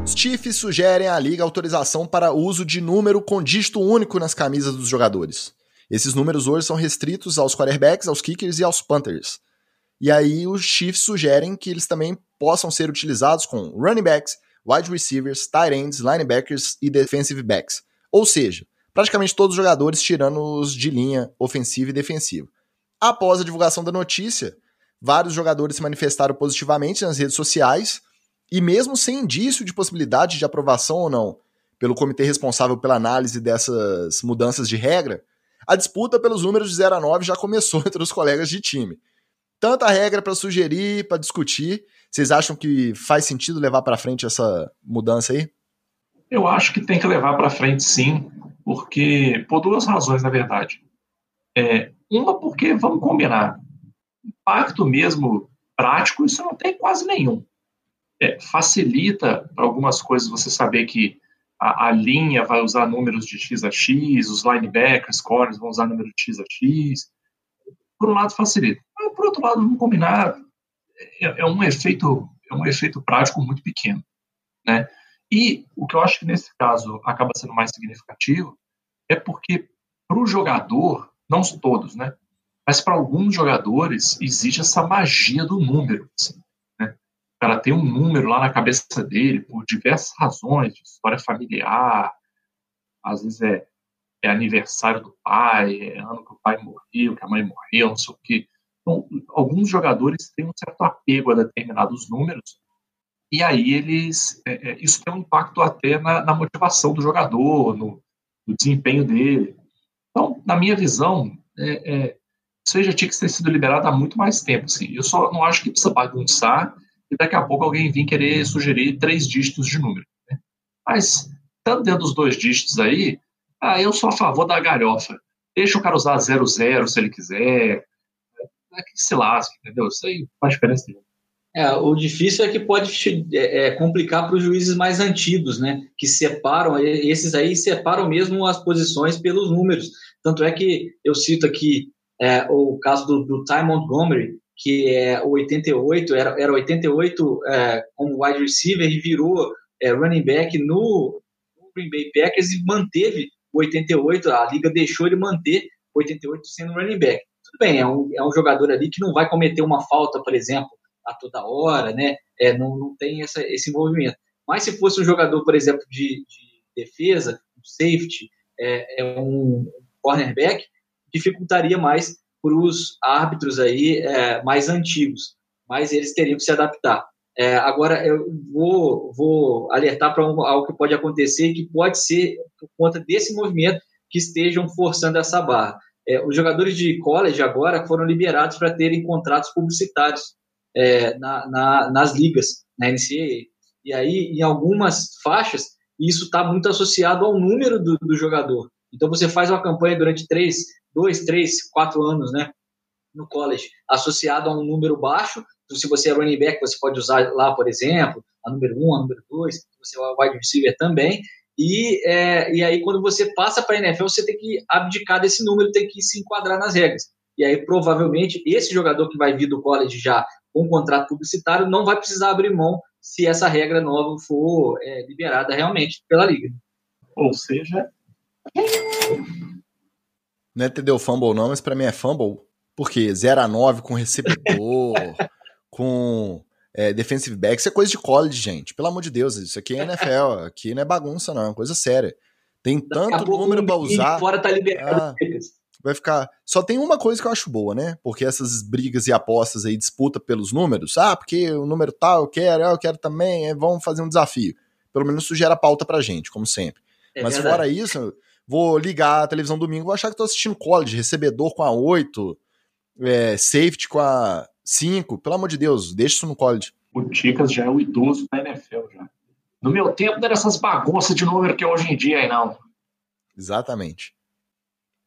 Speaker 1: Os Chiefs sugerem à liga autorização para uso de número com dígito único nas camisas dos jogadores. Esses números hoje são restritos aos quarterbacks, aos kickers e aos punters. E aí os Chiefs sugerem que eles também possam ser utilizados com running backs, wide receivers, tight ends, linebackers e defensive backs. Ou seja, praticamente todos os jogadores, tirando os de linha ofensiva e defensiva. Após a divulgação da notícia, vários jogadores se manifestaram positivamente nas redes sociais e, mesmo sem indício de possibilidade de aprovação ou não pelo comitê responsável pela análise dessas mudanças de regra, a disputa pelos números de 0 a 9 já começou entre os colegas de time. Tanta regra para sugerir, para discutir. Vocês acham que faz sentido levar para frente essa mudança aí?
Speaker 3: Eu acho que tem que levar para frente sim, porque por duas razões, na verdade. É, uma, porque, vamos combinar, impacto mesmo prático, isso não tem quase nenhum. É, facilita para algumas coisas você saber que a, a, linha vai usar números de X a X, os linebackers, corners vão usar número de X a X. Por um lado, facilita. Mas, por outro lado, vamos combinar, é, é, um efeito, é um efeito prático muito pequeno. Né? E o que eu acho que nesse caso acaba sendo mais significativo é porque para o jogador, não todos, né? Mas para alguns jogadores existe essa magia do número. Assim, né? O cara tem um número lá na cabeça dele por diversas razões, história familiar, às vezes é, é aniversário do pai, é ano que o pai morreu, que a mãe morreu, não sei o quê. Então, alguns jogadores têm um certo apego a determinados números, e aí eles é, é, isso tem um impacto até na, na motivação do jogador, no, no, desempenho dele. Então, na minha visão, é, é isso aí já tinha que ter sido liberado há muito mais tempo. Assim. Eu só não acho que precisa bagunçar e daqui a pouco alguém vir querer sugerir três dígitos de número. Né? Mas, estando dentro dos dois dígitos aí, ah, eu sou a favor da galhofa. Deixa o cara usar 00 se ele quiser. É que se lasque, entendeu? Isso aí faz diferença nenhuma.
Speaker 2: É, o difícil é que pode é, é complicar para os juízes mais antigos, né? Que separam, esses aí separam mesmo as posições pelos números. Tanto é que eu cito aqui é, o caso do, do Ty Montgomery, que é o 88, era, era 88 é, como wide receiver e virou é, running back no, Green Bay Packers e manteve o 88, a liga deixou ele manter o 88 sendo running back. Tudo bem, é um, é um jogador ali que não vai cometer uma falta, por exemplo, a toda hora, né? É, não, não tem essa, esse envolvimento. Mas se fosse um jogador, por exemplo, de, de defesa, um safety, é, é um cornerback, dificultaria mais para os árbitros aí é, mais antigos, mas eles teriam que se adaptar. É, agora eu vou, vou alertar para algo que pode acontecer que pode ser por conta desse movimento que estejam forçando essa barra. É, os jogadores de college agora foram liberados para terem contratos publicitários é, na, na, nas ligas, na NCAA. E aí, em algumas faixas, isso está muito associado ao número do, do jogador. Então você faz uma campanha durante três, dois, três, quatro anos, né? No college, associado a um número baixo. Então, se você é running back, você pode usar lá, por exemplo, a número um, a número dois. Você é wide receiver também. E, é, e aí, quando você passa para a NFL, você tem que abdicar desse número, tem que se enquadrar nas regras. E aí, provavelmente, esse jogador que vai vir do college já com um contrato publicitário não vai precisar abrir mão se essa regra nova for é, liberada realmente pela liga.
Speaker 3: Ou seja,
Speaker 1: não é entendeu fumble não, mas pra mim é fumble. Porque 0 a 9 com recebedor, com é, defensive back, isso é coisa de college, gente. Pelo amor de Deus, isso aqui é NFL, aqui não é bagunça não, é coisa séria. Tem tanto número pra usar.
Speaker 2: Fora tá liberado. Ah,
Speaker 1: vai ficar. Só tem uma coisa que eu acho boa, né? Porque essas brigas e apostas aí, disputa pelos números. Ah, porque o número tal eu quero, eu quero também, é, vamos fazer um desafio. Pelo menos isso gera pauta pra gente, como sempre. É Mas verdade. fora isso, vou ligar a televisão domingo, vou achar que tô assistindo college, recebedor com a 8, é, safety com a 5. Pelo amor de Deus, deixa isso no college.
Speaker 3: O Ticas já é o idoso da NFL já. No meu tempo não era essas bagunças de número que é hoje em dia aí não.
Speaker 1: Exatamente.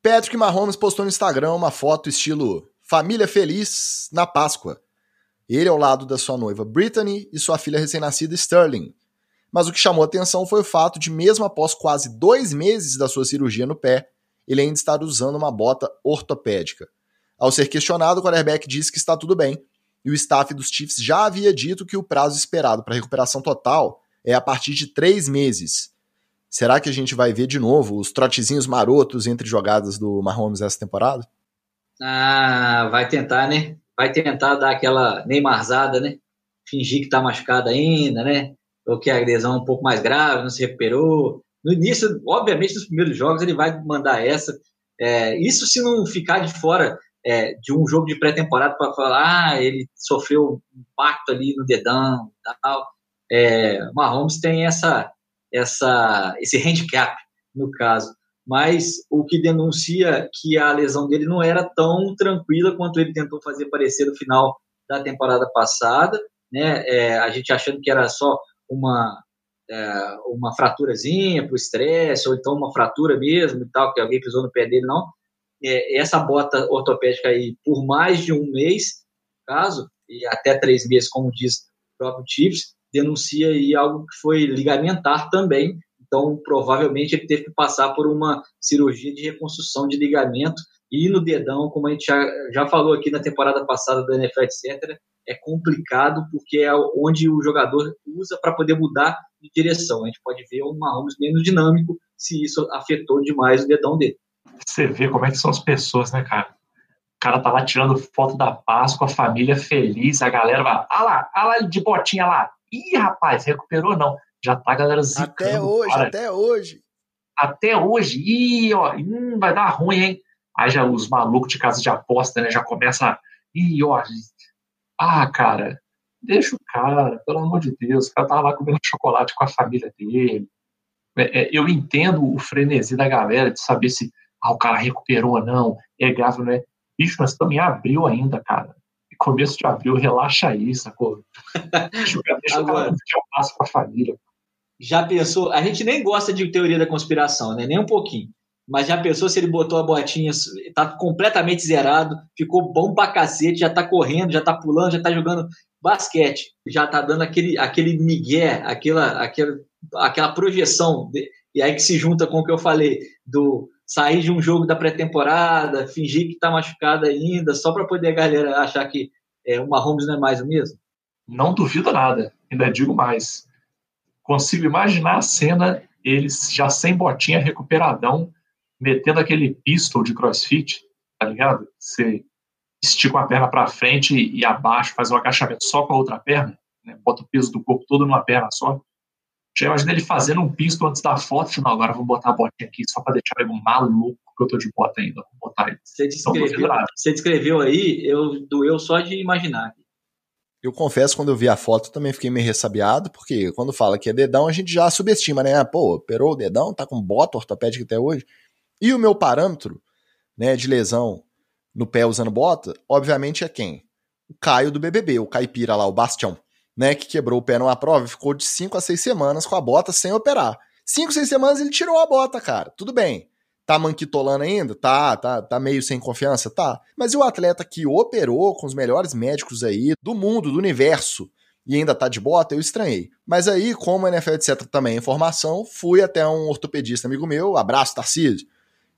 Speaker 1: Patrick Mahomes postou no Instagram uma foto estilo família feliz na Páscoa. Ele ao lado da sua noiva Brittany e sua filha recém-nascida Sterling. Mas o que chamou atenção foi o fato de, mesmo após quase dois meses da sua cirurgia no pé, ele ainda estar usando uma bota ortopédica. Ao ser questionado, o quarterback disse que está tudo bem, e o staff dos Chiefs já havia dito que o prazo esperado para recuperação total é a partir de três meses. Será que a gente vai ver de novo os trotezinhos marotos entre jogadas do Mahomes essa temporada?
Speaker 2: Ah, vai tentar, né? Vai tentar dar aquela Neymarzada, né? Fingir que tá machucado ainda, né? ou que a agressão é um pouco mais grave, não se recuperou. No início, obviamente, nos primeiros jogos ele vai mandar essa. É, isso se não ficar de fora é, de um jogo de pré-temporada para falar, ah, ele sofreu um impacto ali no dedão e tal. É, Mahomes tem essa, essa, esse handicap, no caso. mas o que denuncia que a lesão dele não era tão tranquila quanto ele tentou fazer parecer no final da temporada passada, né? É, a gente achando que era só uma é, uma fraturazinha o estresse, ou então uma fratura mesmo e tal, que alguém pisou no pé dele, não. É, essa bota ortopédica aí, por mais de um mês, caso, e até três meses, como diz o próprio Chiefs, denuncia aí algo que foi ligamentar também, então, provavelmente, ele teve que passar por uma cirurgia de reconstrução de ligamento e no dedão, como a gente já, já falou aqui na temporada passada do NFL, etc., é complicado porque é onde o jogador usa para poder mudar de direção. A gente pode ver um Mahomes menos dinâmico se isso afetou demais o dedão dele.
Speaker 3: Você vê como é que são as pessoas, né, cara? O cara tá lá tirando foto da Páscoa, a família feliz, a galera vai, ah lá, ah lá de botinha lá. Ih, rapaz, recuperou não. Já tá a galera zicando.
Speaker 1: Até hoje,
Speaker 3: cara.
Speaker 1: até hoje.
Speaker 3: Até hoje. Ih, ó, hum, vai dar ruim, hein? Aí já os malucos de casa de aposta, né, já começa Ih, ó, ah, cara, deixa o cara, pelo amor de Deus, o cara tá lá comendo chocolate com a família dele. É, é, eu entendo o frenesi da galera de saber se ah, o cara recuperou ou não, é grave, não é? Bicho, nós estamos em abril ainda, cara. Começo de abril, relaxa aí, sacou? Deixa, deixa o deixa um passo com a família.
Speaker 2: Já pensou? A gente nem gosta de teoria da conspiração, né? Nem um pouquinho. Mas já pensou se ele botou a botinha, tá completamente zerado, ficou bom pra cacete, já tá correndo, já tá pulando, já tá jogando basquete, já tá dando aquele, aquele migué, aquela, aquela, aquela projeção, e aí que se junta com o que eu falei, do sair de um jogo da pré-temporada, fingir que tá machucado ainda, só para poder a galera achar que é, o Mahomes não é mais o mesmo?
Speaker 3: Não duvido nada, ainda digo mais. Consigo imaginar a cena, eles já sem botinha, recuperadão, metendo aquele pistol de crossfit, tá ligado? Você estica uma perna para frente e abaixo, faz um agachamento só com a outra perna, né? bota o peso do corpo todo numa perna só. Já imagina ele fazendo um pistol antes da foto, não, agora vou botar a botinha aqui só para deixar ele um maluco, que eu tô de bota ainda, vou botar ele.
Speaker 2: Você descreveu, você descreveu aí, eu doeu só de imaginar.
Speaker 1: Eu confesso, quando eu vi a foto, também fiquei meio ressabiado, porque quando fala que é dedão, a gente já subestima, né? Pô, operou o dedão, tá com bota ortopédica até hoje. E o meu parâmetro né, de lesão no pé usando bota, obviamente é quem? O Caio do BBB, o caipira lá, o Bastião, né, que quebrou o pé numa prova e ficou de 5 a 6 semanas com a bota sem operar. 5, 6 semanas ele tirou a bota, cara. Tudo bem. Tá manquitolando ainda? Tá, tá, tá meio sem confiança? Tá. Mas e o atleta que operou com os melhores médicos aí do mundo, do universo, e ainda tá de bota, eu estranhei. Mas aí, como a NFL, etc., também é informação, fui até um ortopedista amigo meu, abraço, Tarcísio,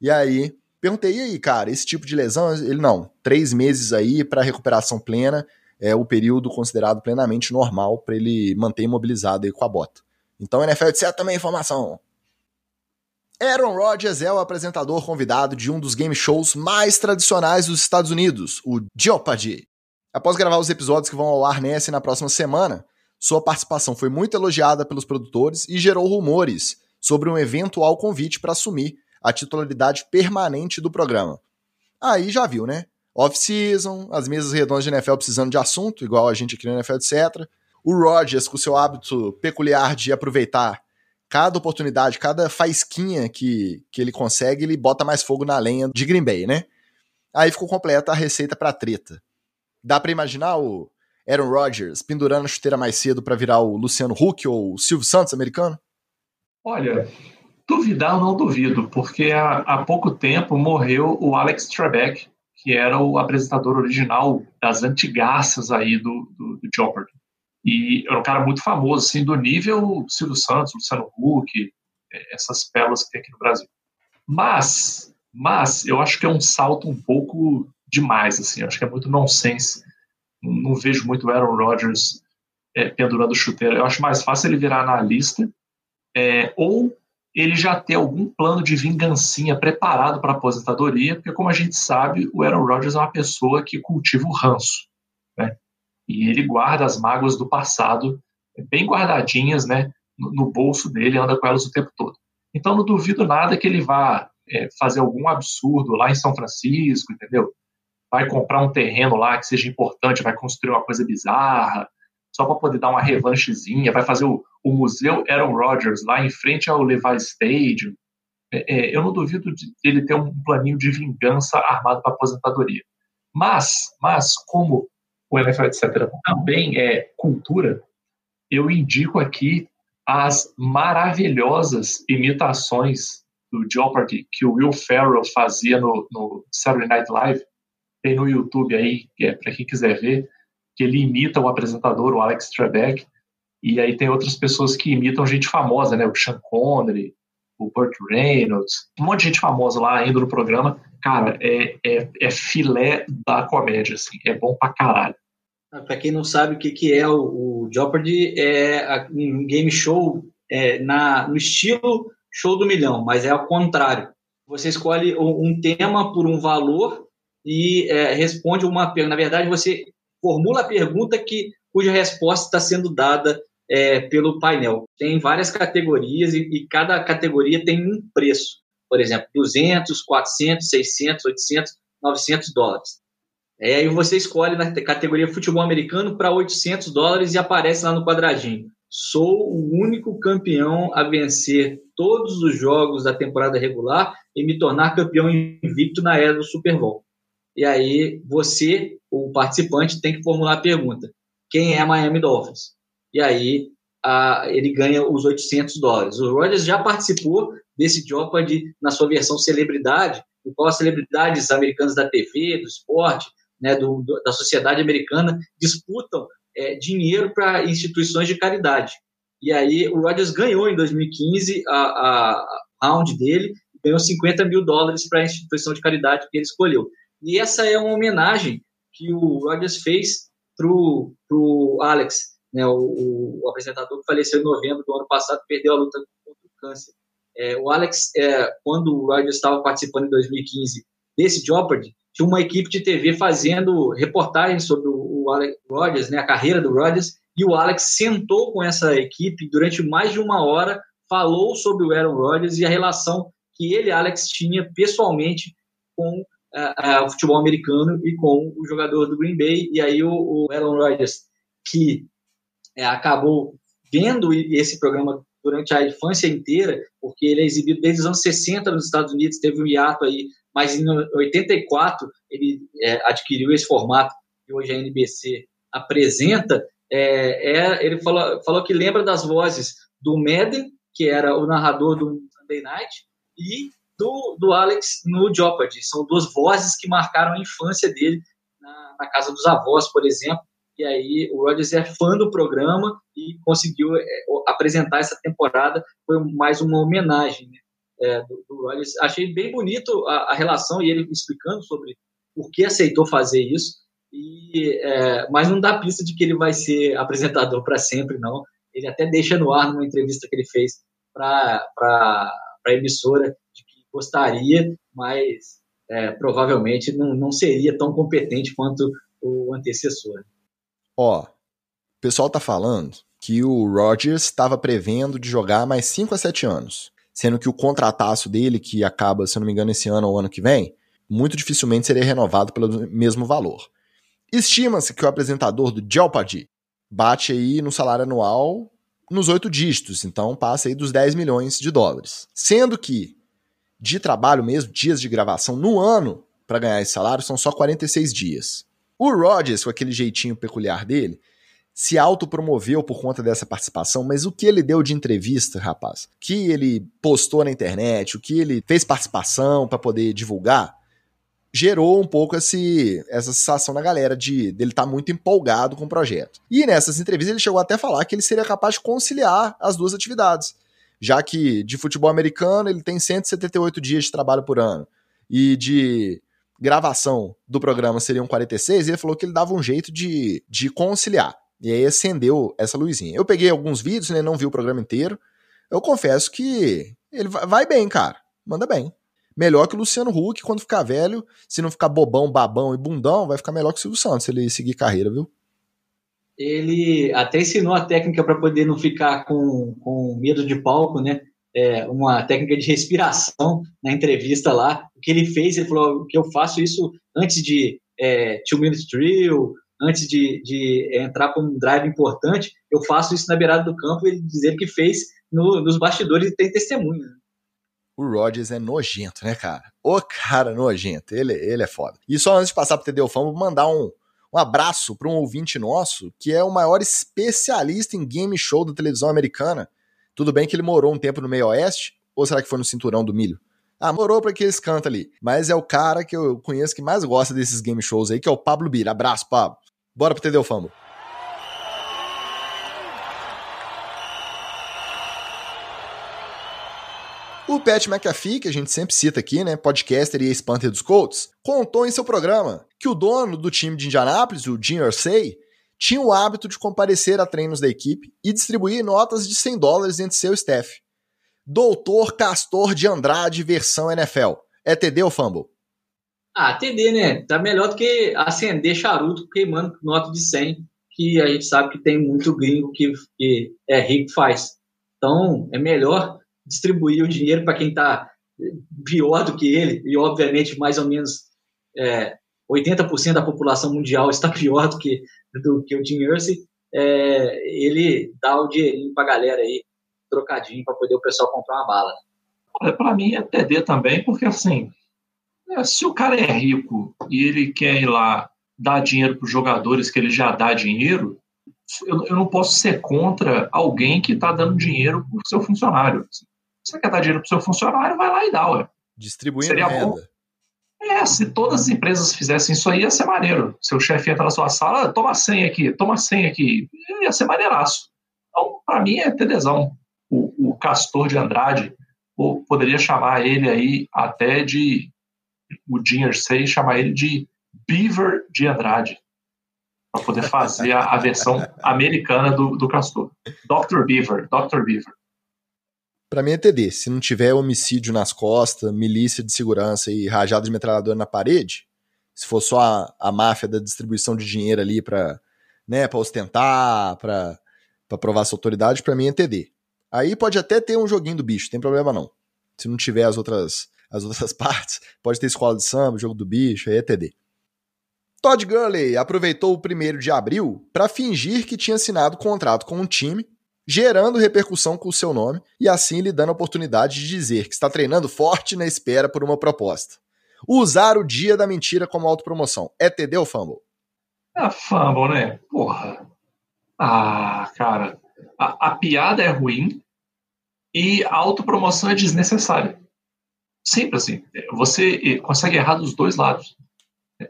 Speaker 1: e aí, perguntei, e aí, cara, esse tipo de lesão? Ele, não, três meses aí para recuperação plena, é o período considerado plenamente normal para ele manter imobilizado aí com a bota. Então, NFL etc. também informação. Aaron Rodgers é o apresentador convidado de um dos game shows mais tradicionais dos Estados Unidos, o Jeopardy. Após gravar os episódios que vão ao ar nessa e na próxima semana, sua participação foi muito elogiada pelos produtores e gerou rumores sobre um eventual convite para assumir a titularidade permanente do programa. Aí já viu, né? Off-season, as mesas redondas de NFL precisando de assunto, igual a gente aqui no NFL, etc. O Rodgers, com seu hábito peculiar de aproveitar cada oportunidade, cada faisquinha que, que ele consegue, ele bota mais fogo na lenha de Green Bay, né? Aí ficou completa a receita pra treta. Dá para imaginar o Aaron Rodgers pendurando a chuteira mais cedo para virar o Luciano Huck ou o Silvio Santos americano?
Speaker 3: Olha, Duvidar eu não duvido, porque há, há pouco tempo morreu o Alex Trebek, que era o apresentador original das antigaças aí do, do, do Jeopardy. E era um cara muito famoso, assim, do nível Silvio Santos, Luciano Huck, é, essas pérolas que tem aqui no Brasil. Mas, mas, eu acho que é um salto um pouco demais, assim, acho que é muito nonsense. Não, vejo muito Aaron Rodgers é, pendurando chuteira. Eu acho mais fácil ele virar analista é, ou ele já ter algum plano de vingancinha preparado para a aposentadoria, porque, como a gente sabe, o Aaron Rodgers é uma pessoa que cultiva o ranço, né? E ele guarda as mágoas do passado bem guardadinhas, né, no, bolso dele, anda com elas o tempo todo. Então, não duvido nada que ele vá é, fazer algum absurdo lá em São Francisco, entendeu? Vai comprar um terreno lá que seja importante, vai construir uma coisa bizarra, só para poder dar uma revanchezinha, vai fazer o, o Museu Aaron Rodgers lá em frente ao Levi Stadium, é, é, eu não duvido de ele ter um planinho de vingança armado para aposentadoria. Mas, mas como o NFL, etc., também é cultura, eu indico aqui as maravilhosas imitações do Jeopardy que o Will Ferrell fazia no, no Saturday Night Live. Tem no YouTube aí, é, para quem quiser ver, que ele imita o apresentador, o Alex Trebek, e aí tem outras pessoas que imitam gente famosa, né? O Sean Connery, o Burt Reynolds, um monte de gente famosa lá indo no programa. Cara, é, é, é filé da comédia, assim, é bom pra caralho.
Speaker 2: Ah, para quem não sabe o que, que é o, o Jeopardy, é um game show é, na, no estilo show do milhão, mas é ao contrário. Você escolhe um tema por um valor e é, responde uma pergunta. Na verdade, você formula a pergunta que, cuja resposta está sendo dada é, pelo painel. Tem várias categorias e, e, cada categoria tem um preço. Por exemplo, 200, 400, 600, 800, 900 dólares. É, aí você escolhe na categoria futebol americano para 800 dólares e aparece lá no quadradinho. Sou o único campeão a vencer todos os jogos da temporada regular e me tornar campeão invicto na era do Super Bowl. E aí você, o participante, tem que formular a pergunta: quem é Miami Dolphins? e aí a, ele ganha os 800 dólares. O Rogers já participou desse Jeopardy na sua versão celebridade, no qual as celebridades americanas da TV, do esporte, né, do, do, da sociedade americana disputam é, dinheiro para instituições de caridade. E aí o Rogers ganhou em 2015 a, a, a round dele, ganhou 50 mil dólares para a instituição de caridade que ele escolheu. E essa é uma homenagem que o Rogers fez para o Alex, né, o, o, apresentador que faleceu em novembro do ano passado perdeu a luta contra o câncer. É, o Alex, é, quando o Rogers estava participando em 2015 desse Jeopardy, tinha uma equipe de TV fazendo reportagens sobre o, o Alex Rodgers, né, a carreira do Rodgers, e o Alex sentou com essa equipe durante mais de uma hora, falou sobre o Aaron Rodgers e a relação que ele, Alex, tinha pessoalmente com uh, uh, o futebol americano e com o jogador do Green Bay. E aí o, o Aaron Rodgers, que é, acabou vendo esse programa durante a infância inteira, porque ele é exibido desde os anos 60 nos Estados Unidos, teve um hiato aí, mas em 84 ele é, adquiriu esse formato que hoje a NBC apresenta. É, é, ele falou, falou que lembra das vozes do Madden, que era o narrador do Sunday Night, e do, do Alex no Jeopardy. São duas vozes que marcaram a infância dele na, na casa dos avós, por exemplo e aí o Rodgers é fã do programa e conseguiu é, apresentar essa temporada, foi mais uma homenagem né, é, do, do. Achei bem bonito a, a, relação e ele explicando sobre por que aceitou fazer isso, e, é, mas não dá pista de que ele vai ser apresentador para sempre, não. Ele até deixa no ar numa entrevista que ele fez para a emissora de gostaria, mas é, provavelmente não, não seria tão competente quanto o antecessor.
Speaker 1: Ó, o pessoal tá falando que o Rodgers estava prevendo de jogar mais 5 a 7 anos, sendo que o contrataço dele, que acaba, se eu não me engano, esse ano ou ano que vem, muito dificilmente seria renovado pelo mesmo valor. Estima-se que o apresentador do Jeopardy bate aí no salário anual nos oito dígitos, então passa aí dos 10 milhões de dólares. Sendo que de trabalho mesmo, dias de gravação no ano para ganhar esse salário são só 46 dias. O Rodgers, com aquele jeitinho peculiar dele, se autopromoveu por conta dessa participação, mas o que ele deu de entrevista, rapaz, que ele postou na internet, o que ele fez participação para poder divulgar, gerou um pouco esse, essa sensação na galera de dele estar tá muito empolgado com o projeto. E nessas entrevistas ele chegou até a falar que ele seria capaz de conciliar as duas atividades, já que de futebol americano ele tem 178 dias de trabalho por ano e de gravação do programa seriam 46, e ele falou que ele dava um jeito de, de conciliar. E aí acendeu essa luzinha. Eu peguei alguns vídeos, né? Não vi o programa inteiro. Eu confesso que ele vai bem, cara. Manda bem. Melhor que o Luciano Huck quando ficar velho. Se não ficar bobão, babão e bundão, vai ficar melhor que o Silvio Santos se ele seguir carreira, viu?
Speaker 2: Ele até ensinou a técnica para poder não ficar com, com medo de palco, né? é, uma técnica de respiração na entrevista lá. O que ele fez, ele falou que eu faço isso antes de é, two minute drill, antes de, de entrar com um drive importante, eu faço isso na beirada do campo. Ele dizer que fez no, nos bastidores e tem testemunha.
Speaker 1: O Rodgers é nojento, né, cara? O cara nojento. Ele, ele é foda. E só antes de passar pro TD Fama, mandar um, um abraço para um ouvinte nosso que é o maior especialista em game show da televisão americana. Tudo bem que ele morou um tempo no meio oeste, ou será que foi no cinturão do milho? Ah, morou pra aqueles cantos ali. Mas é o cara que eu conheço que mais gosta desses game shows aí, que é o Pablo Bira. Abraço, Pablo. Bora pro TD Fumble. O Pat McAfee, que a gente sempre cita aqui, né, podcaster e ex-punter dos Colts, contou em seu programa que o dono do time de Indianápolis, o Jim Irsay, tinha o hábito de comparecer a treinos da equipe e distribuir notas de 100 dólares entre seu staff. Doutor Castor de Andrade, versão NFL. É TD ou Fumble?
Speaker 2: Ah, TD, né? Tá melhor do que acender charuto queimando nota de 100, que a gente sabe que tem muito gringo que, que é rico faz. Então, é melhor distribuir o dinheiro para quem está pior do que ele, e obviamente mais ou menos é, 80% da população mundial está pior do que, do que o Jim Irsay, é, ele dá o dinheirinho para a galera aí, trocadinho, para poder o pessoal comprar uma bala.
Speaker 3: Olha, para mim é TD também, porque assim, é, se o cara é rico e ele quer ir lá dar dinheiro para os jogadores que ele já dá dinheiro, eu, eu não posso ser contra alguém que está dando dinheiro para o seu funcionário. Você quer dar dinheiro para o seu funcionário, vai lá e dá, ué.
Speaker 1: Distribuindo Seria renda. Bom.
Speaker 3: É, se todas as empresas fizessem isso aí, ia ser maneiro. Seu chefe entra na sua sala, toma 100 aqui, toma 100 aqui. Ia ser maneiraço. Então, para mim, é tesão. O, o Castor de Andrade, ou poderia chamar ele aí até de. O Jim Say chamar ele de Beaver de Andrade. Para poder fazer a, a versão americana do, do Castor. Dr. Beaver, Dr. Beaver.
Speaker 1: Para mim é TD. Se não tiver homicídio nas costas, milícia de segurança e rajada de metralhadora na parede, se for só a, a máfia da distribuição de dinheiro ali para né, pra ostentar, para provar sua autoridade, para mim é TD. Aí pode até ter um joguinho do bicho, tem problema não. Se não tiver as outras, as outras partes, pode ter escola de samba, jogo do bicho, aí é TD. Todd Gurley aproveitou o primeiro de abril para fingir que tinha assinado contrato com um time gerando repercussão com o seu nome e assim lhe dando a oportunidade de dizer que está treinando forte na espera por uma proposta. Usar o dia da mentira como autopromoção. É TD ou Fumble?
Speaker 3: É Fumble, né? Porra. Ah, cara. A, a piada é ruim e a autopromoção é desnecessária. Sempre assim. Você consegue errar dos dois lados.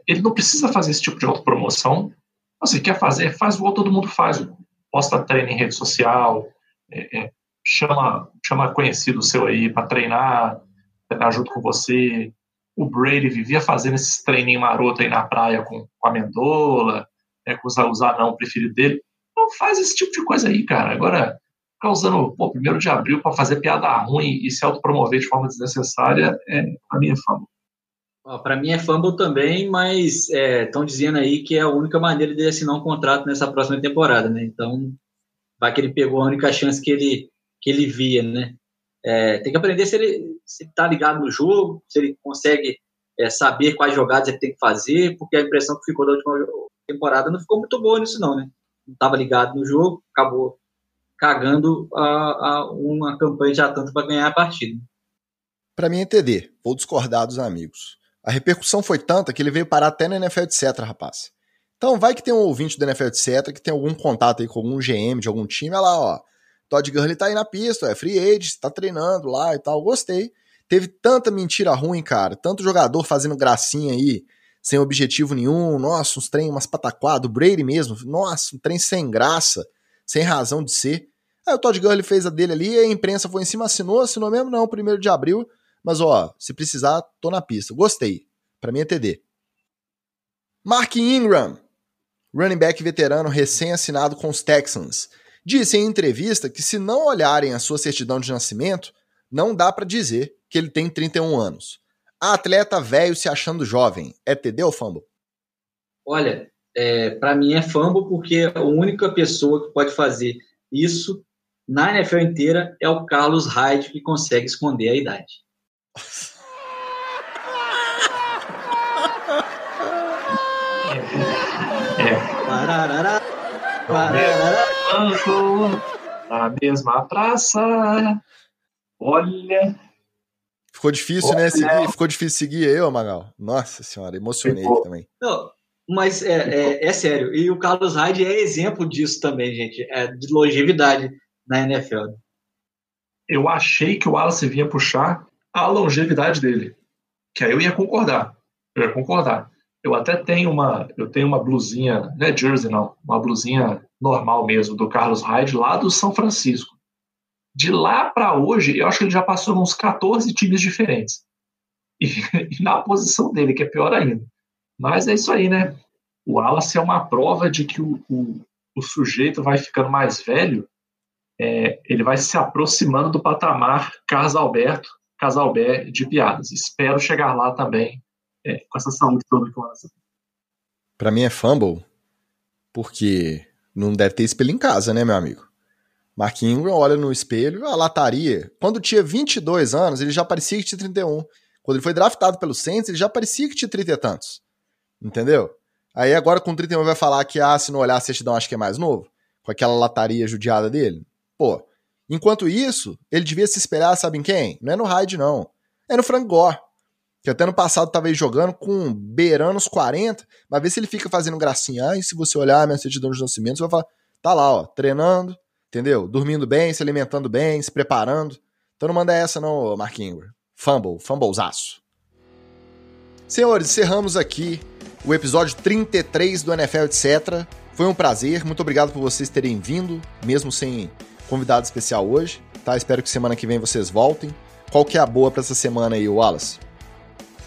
Speaker 3: Ele não precisa fazer esse tipo de autopromoção. Você quer fazer, faz igual todo mundo faz posta treino em rede social, é, é, chama, chama conhecido seu aí para treinar, treinar junto com você. O Brady vivia fazendo esses treininhos maroto aí na praia com, com a Mendola, né, com os, anão preferidos dele. Não faz esse tipo de coisa aí, cara. Agora, ficar usando o primeiro de abril para fazer piada ruim e se autopromover de forma desnecessária, é, a minha fama.
Speaker 2: Para mim é fumble também, mas estão é, dizendo aí que é a única maneira de assinar um contrato nessa próxima temporada, né? Então, vai que ele pegou a única chance que ele, que ele via, né? É, tem que aprender se ele está ligado no jogo, se ele consegue é, saber quais jogadas ele tem que fazer, porque a impressão que ficou da última temporada não ficou muito boa nisso, não, né? Não estava ligado no jogo, acabou cagando a, a uma campanha já tanto para ganhar a partida.
Speaker 1: Para mim é TD, vou discordar dos amigos. A repercussão foi tanta que ele veio parar até no NFL etc, rapaz. Então vai que tem um ouvinte do NFL etc que tem algum contato aí com algum GM de algum time, olha lá, ó. Todd Gurley tá aí na pista, é free agent, tá treinando lá e tal, gostei. Teve tanta mentira ruim, cara, tanto jogador fazendo gracinha aí, sem objetivo nenhum, nossa, uns trem, umas pataquadas, do Brady mesmo, nossa, um trem sem graça, sem razão de ser. Aí o Todd Gurley fez a dele ali, a imprensa foi em cima, assinou, assinou mesmo não, primeiro de abril, mas ó, se precisar, tô na pista. Gostei. Para mim é TD. Mark Ingram, running back veterano recém-assinado com os Texans, disse em entrevista que se não olharem a sua certidão de nascimento, não dá para dizer que ele tem 31 anos. Atleta velho se achando jovem, é TD ou fumble?
Speaker 2: Olha, é, para mim é fumble porque a única pessoa que pode fazer isso na NFL inteira é o Carlos Hyde que consegue esconder a idade.
Speaker 3: É. Parará, parará. Na mesma praça. Olha.
Speaker 1: Ficou difícil, né? Seguir, ficou difícil seguir eu, Magal. Nossa senhora, emocionei aqui também.
Speaker 2: Não, mas é, é, é, sério. E o Carlos Hyde é exemplo disso também, gente. É de longevidade na NFL.
Speaker 3: Eu achei que o Wallace vinha puxar a longevidade dele. Que aí eu ia concordar. Eu ia concordar. Eu até tenho uma, eu tenho uma blusinha, não é jersey não, uma blusinha normal mesmo do Carlos Hyde lá do São Francisco. De lá para hoje, eu acho que ele já passou uns 14 times diferentes. E, e, na posição dele, que é pior ainda. Mas é isso aí, né? O Wallace é uma prova de que o, o, o sujeito vai ficando mais velho, é, ele vai se aproximando do patamar Carlos Alberto, Casalbé de piadas. Espero chegar lá também é, com essa saúde toda que o Wallace
Speaker 1: Para mim é fumble, porque não deve ter espelho em casa, né, meu amigo? Ingram olha no espelho, a lataria. Quando tinha 22 anos, ele já parecia que tinha 31. Quando ele foi draftado pelo Saints, ele já parecia que tinha 30 e tantos. Entendeu? Aí agora com 31 vai falar que, ah, se não olhar a certidão, acho que é mais novo. Com aquela lataria judiada dele. Pô, enquanto isso, ele devia se esperar, sabe em quem? Não é no Hyde, não. É no Frank Gore. Que até no passado tava aí jogando com beirando os 40. Mas vê se ele fica fazendo gracinha. Ah, e se você olhar a minha certidão de nascimento, você vai falar, tá lá, ó, treinando, entendeu? Dormindo bem, se alimentando bem, se preparando. Então não manda essa não, Ingram. Fumble, fumblezaço. Senhores, encerramos aqui o episódio 33 do NFL Etc. Foi um prazer, muito obrigado por vocês terem vindo, mesmo sem convidado especial hoje, tá? Espero que semana que vem vocês voltem. Qual que é a boa para essa semana aí, Wallace?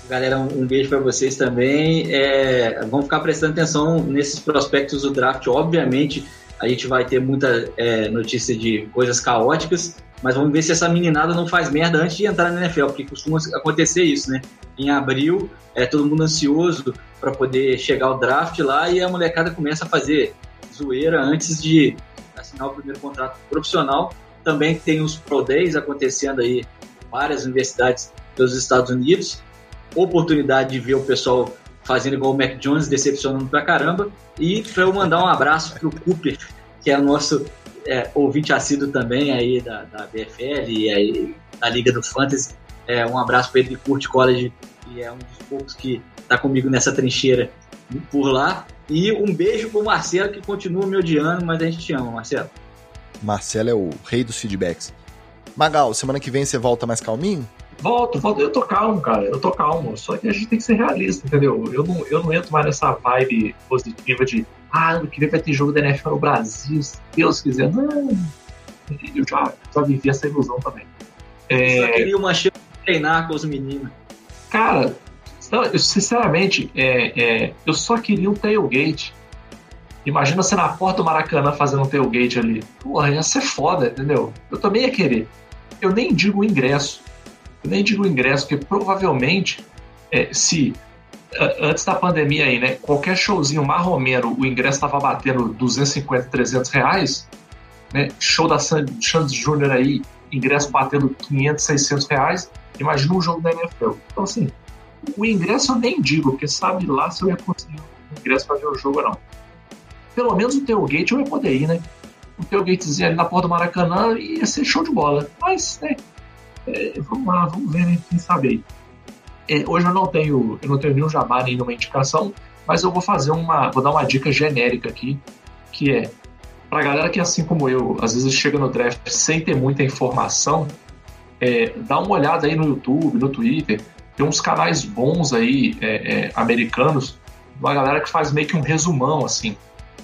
Speaker 2: Galera, um beijo para vocês também. É, vamos ficar prestando atenção nesses prospectos do draft. Obviamente, a gente vai ter muita é, notícia de coisas caóticas, mas vamos ver se essa meninada não faz merda antes de entrar na NFL, porque costuma acontecer isso, né? Em abril, é todo mundo ansioso para poder chegar ao draft lá e a molecada começa a fazer zoeira antes de assinar o primeiro contrato profissional. Também tem os Pro Days acontecendo aí várias universidades dos Estados Unidos. Oportunidade de ver o pessoal fazendo igual o Mac Jones, decepcionando pra caramba. E para eu mandar um abraço pro Cooper, que é o nosso é, ouvinte assíduo também aí da, da BFL e aí da Liga do Fantasy. É, um abraço para ele que curte college e é um dos poucos que está comigo nessa trincheira por lá. E um beijo pro Marcelo, que continua me odiando, mas a gente te ama, Marcelo.
Speaker 1: Marcelo é o rei dos feedbacks. Magal, semana que vem você volta mais calminho?
Speaker 3: Volto, volto. Eu tô calmo, cara. Eu tô calmo. Só que a gente tem que ser realista, entendeu? Eu não, eu não entro mais nessa vibe positiva de ah, ano que vem vai ter jogo da NFL no Brasil, se Deus quiser. Não. Eu já, já vivi essa ilusão também.
Speaker 2: É... Eu só queria uma chance de treinar com os meninos.
Speaker 3: Cara, eu, sinceramente, é, é, eu só queria um tailgate. Imagina você na porta do Maracanã fazendo um tailgate ali. Porra, ia ser foda, entendeu? Eu também ia querer. Eu nem digo ingresso. Eu nem digo ingresso, porque provavelmente, é, se antes da pandemia aí, né, qualquer showzinho marromeno, o ingresso estava batendo 250, 300 reais, né, show da Sandy Júnior aí, ingresso batendo 500, 600 reais, imagina um jogo da NFL. Então, assim, o ingresso eu nem digo, porque sabe lá se eu ia conseguir um ingresso para ver o jogo ou não. Pelo menos o tailgate eu ia poder ir, né? O tailgatezinho ali na porta do Maracanã ia ser show de bola. Mas, né, é, vamos lá, vamos ver, né? Quem sabe aí. É, hoje eu não tenho, eu não tenho nenhum jabá, nenhuma indicação, mas eu vou fazer uma, vou dar uma dica genérica aqui, que é pra galera que assim como eu, às vezes chega no draft sem ter muita informação, é, dá uma olhada aí no YouTube, no Twitter, tem uns canais bons aí, é, é, americanos, uma galera que faz meio que um resumão, assim,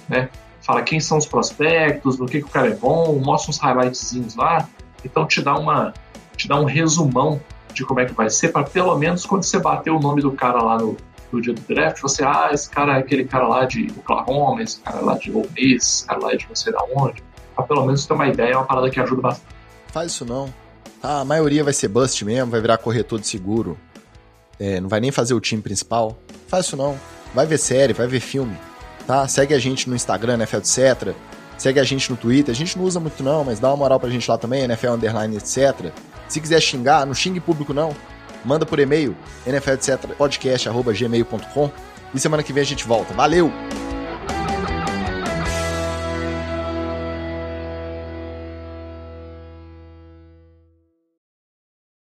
Speaker 3: né? Fala quem são os prospectos, do que, que o cara é bom, mostra uns highlightzinhos lá, então te dá uma te dá um resumão de como é que vai ser, para pelo menos quando você bater o nome do cara lá no, no dia do draft, você, ah, esse cara é aquele cara lá de Oklahoma, esse cara lá de Ole Miss, esse cara lá de não sei da onde, pra pelo menos ter uma ideia, é uma parada que ajuda bastante.
Speaker 1: Faz isso não. Ah, a maioria vai ser bust mesmo, vai virar corretor de seguro, é, não vai nem fazer o time principal. Faz isso não. Vai ver série, vai ver filme, tá? Segue a gente no Instagram, NFL etc. Segue a gente no Twitter. A gente não usa muito não, mas dá uma moral pra gente lá também, NFL Underline etc. Se quiser xingar, não xingue público não. Manda por e-mail, NFL etc. podcast arroba gmail.com. E semana que vem a gente volta. Valeu!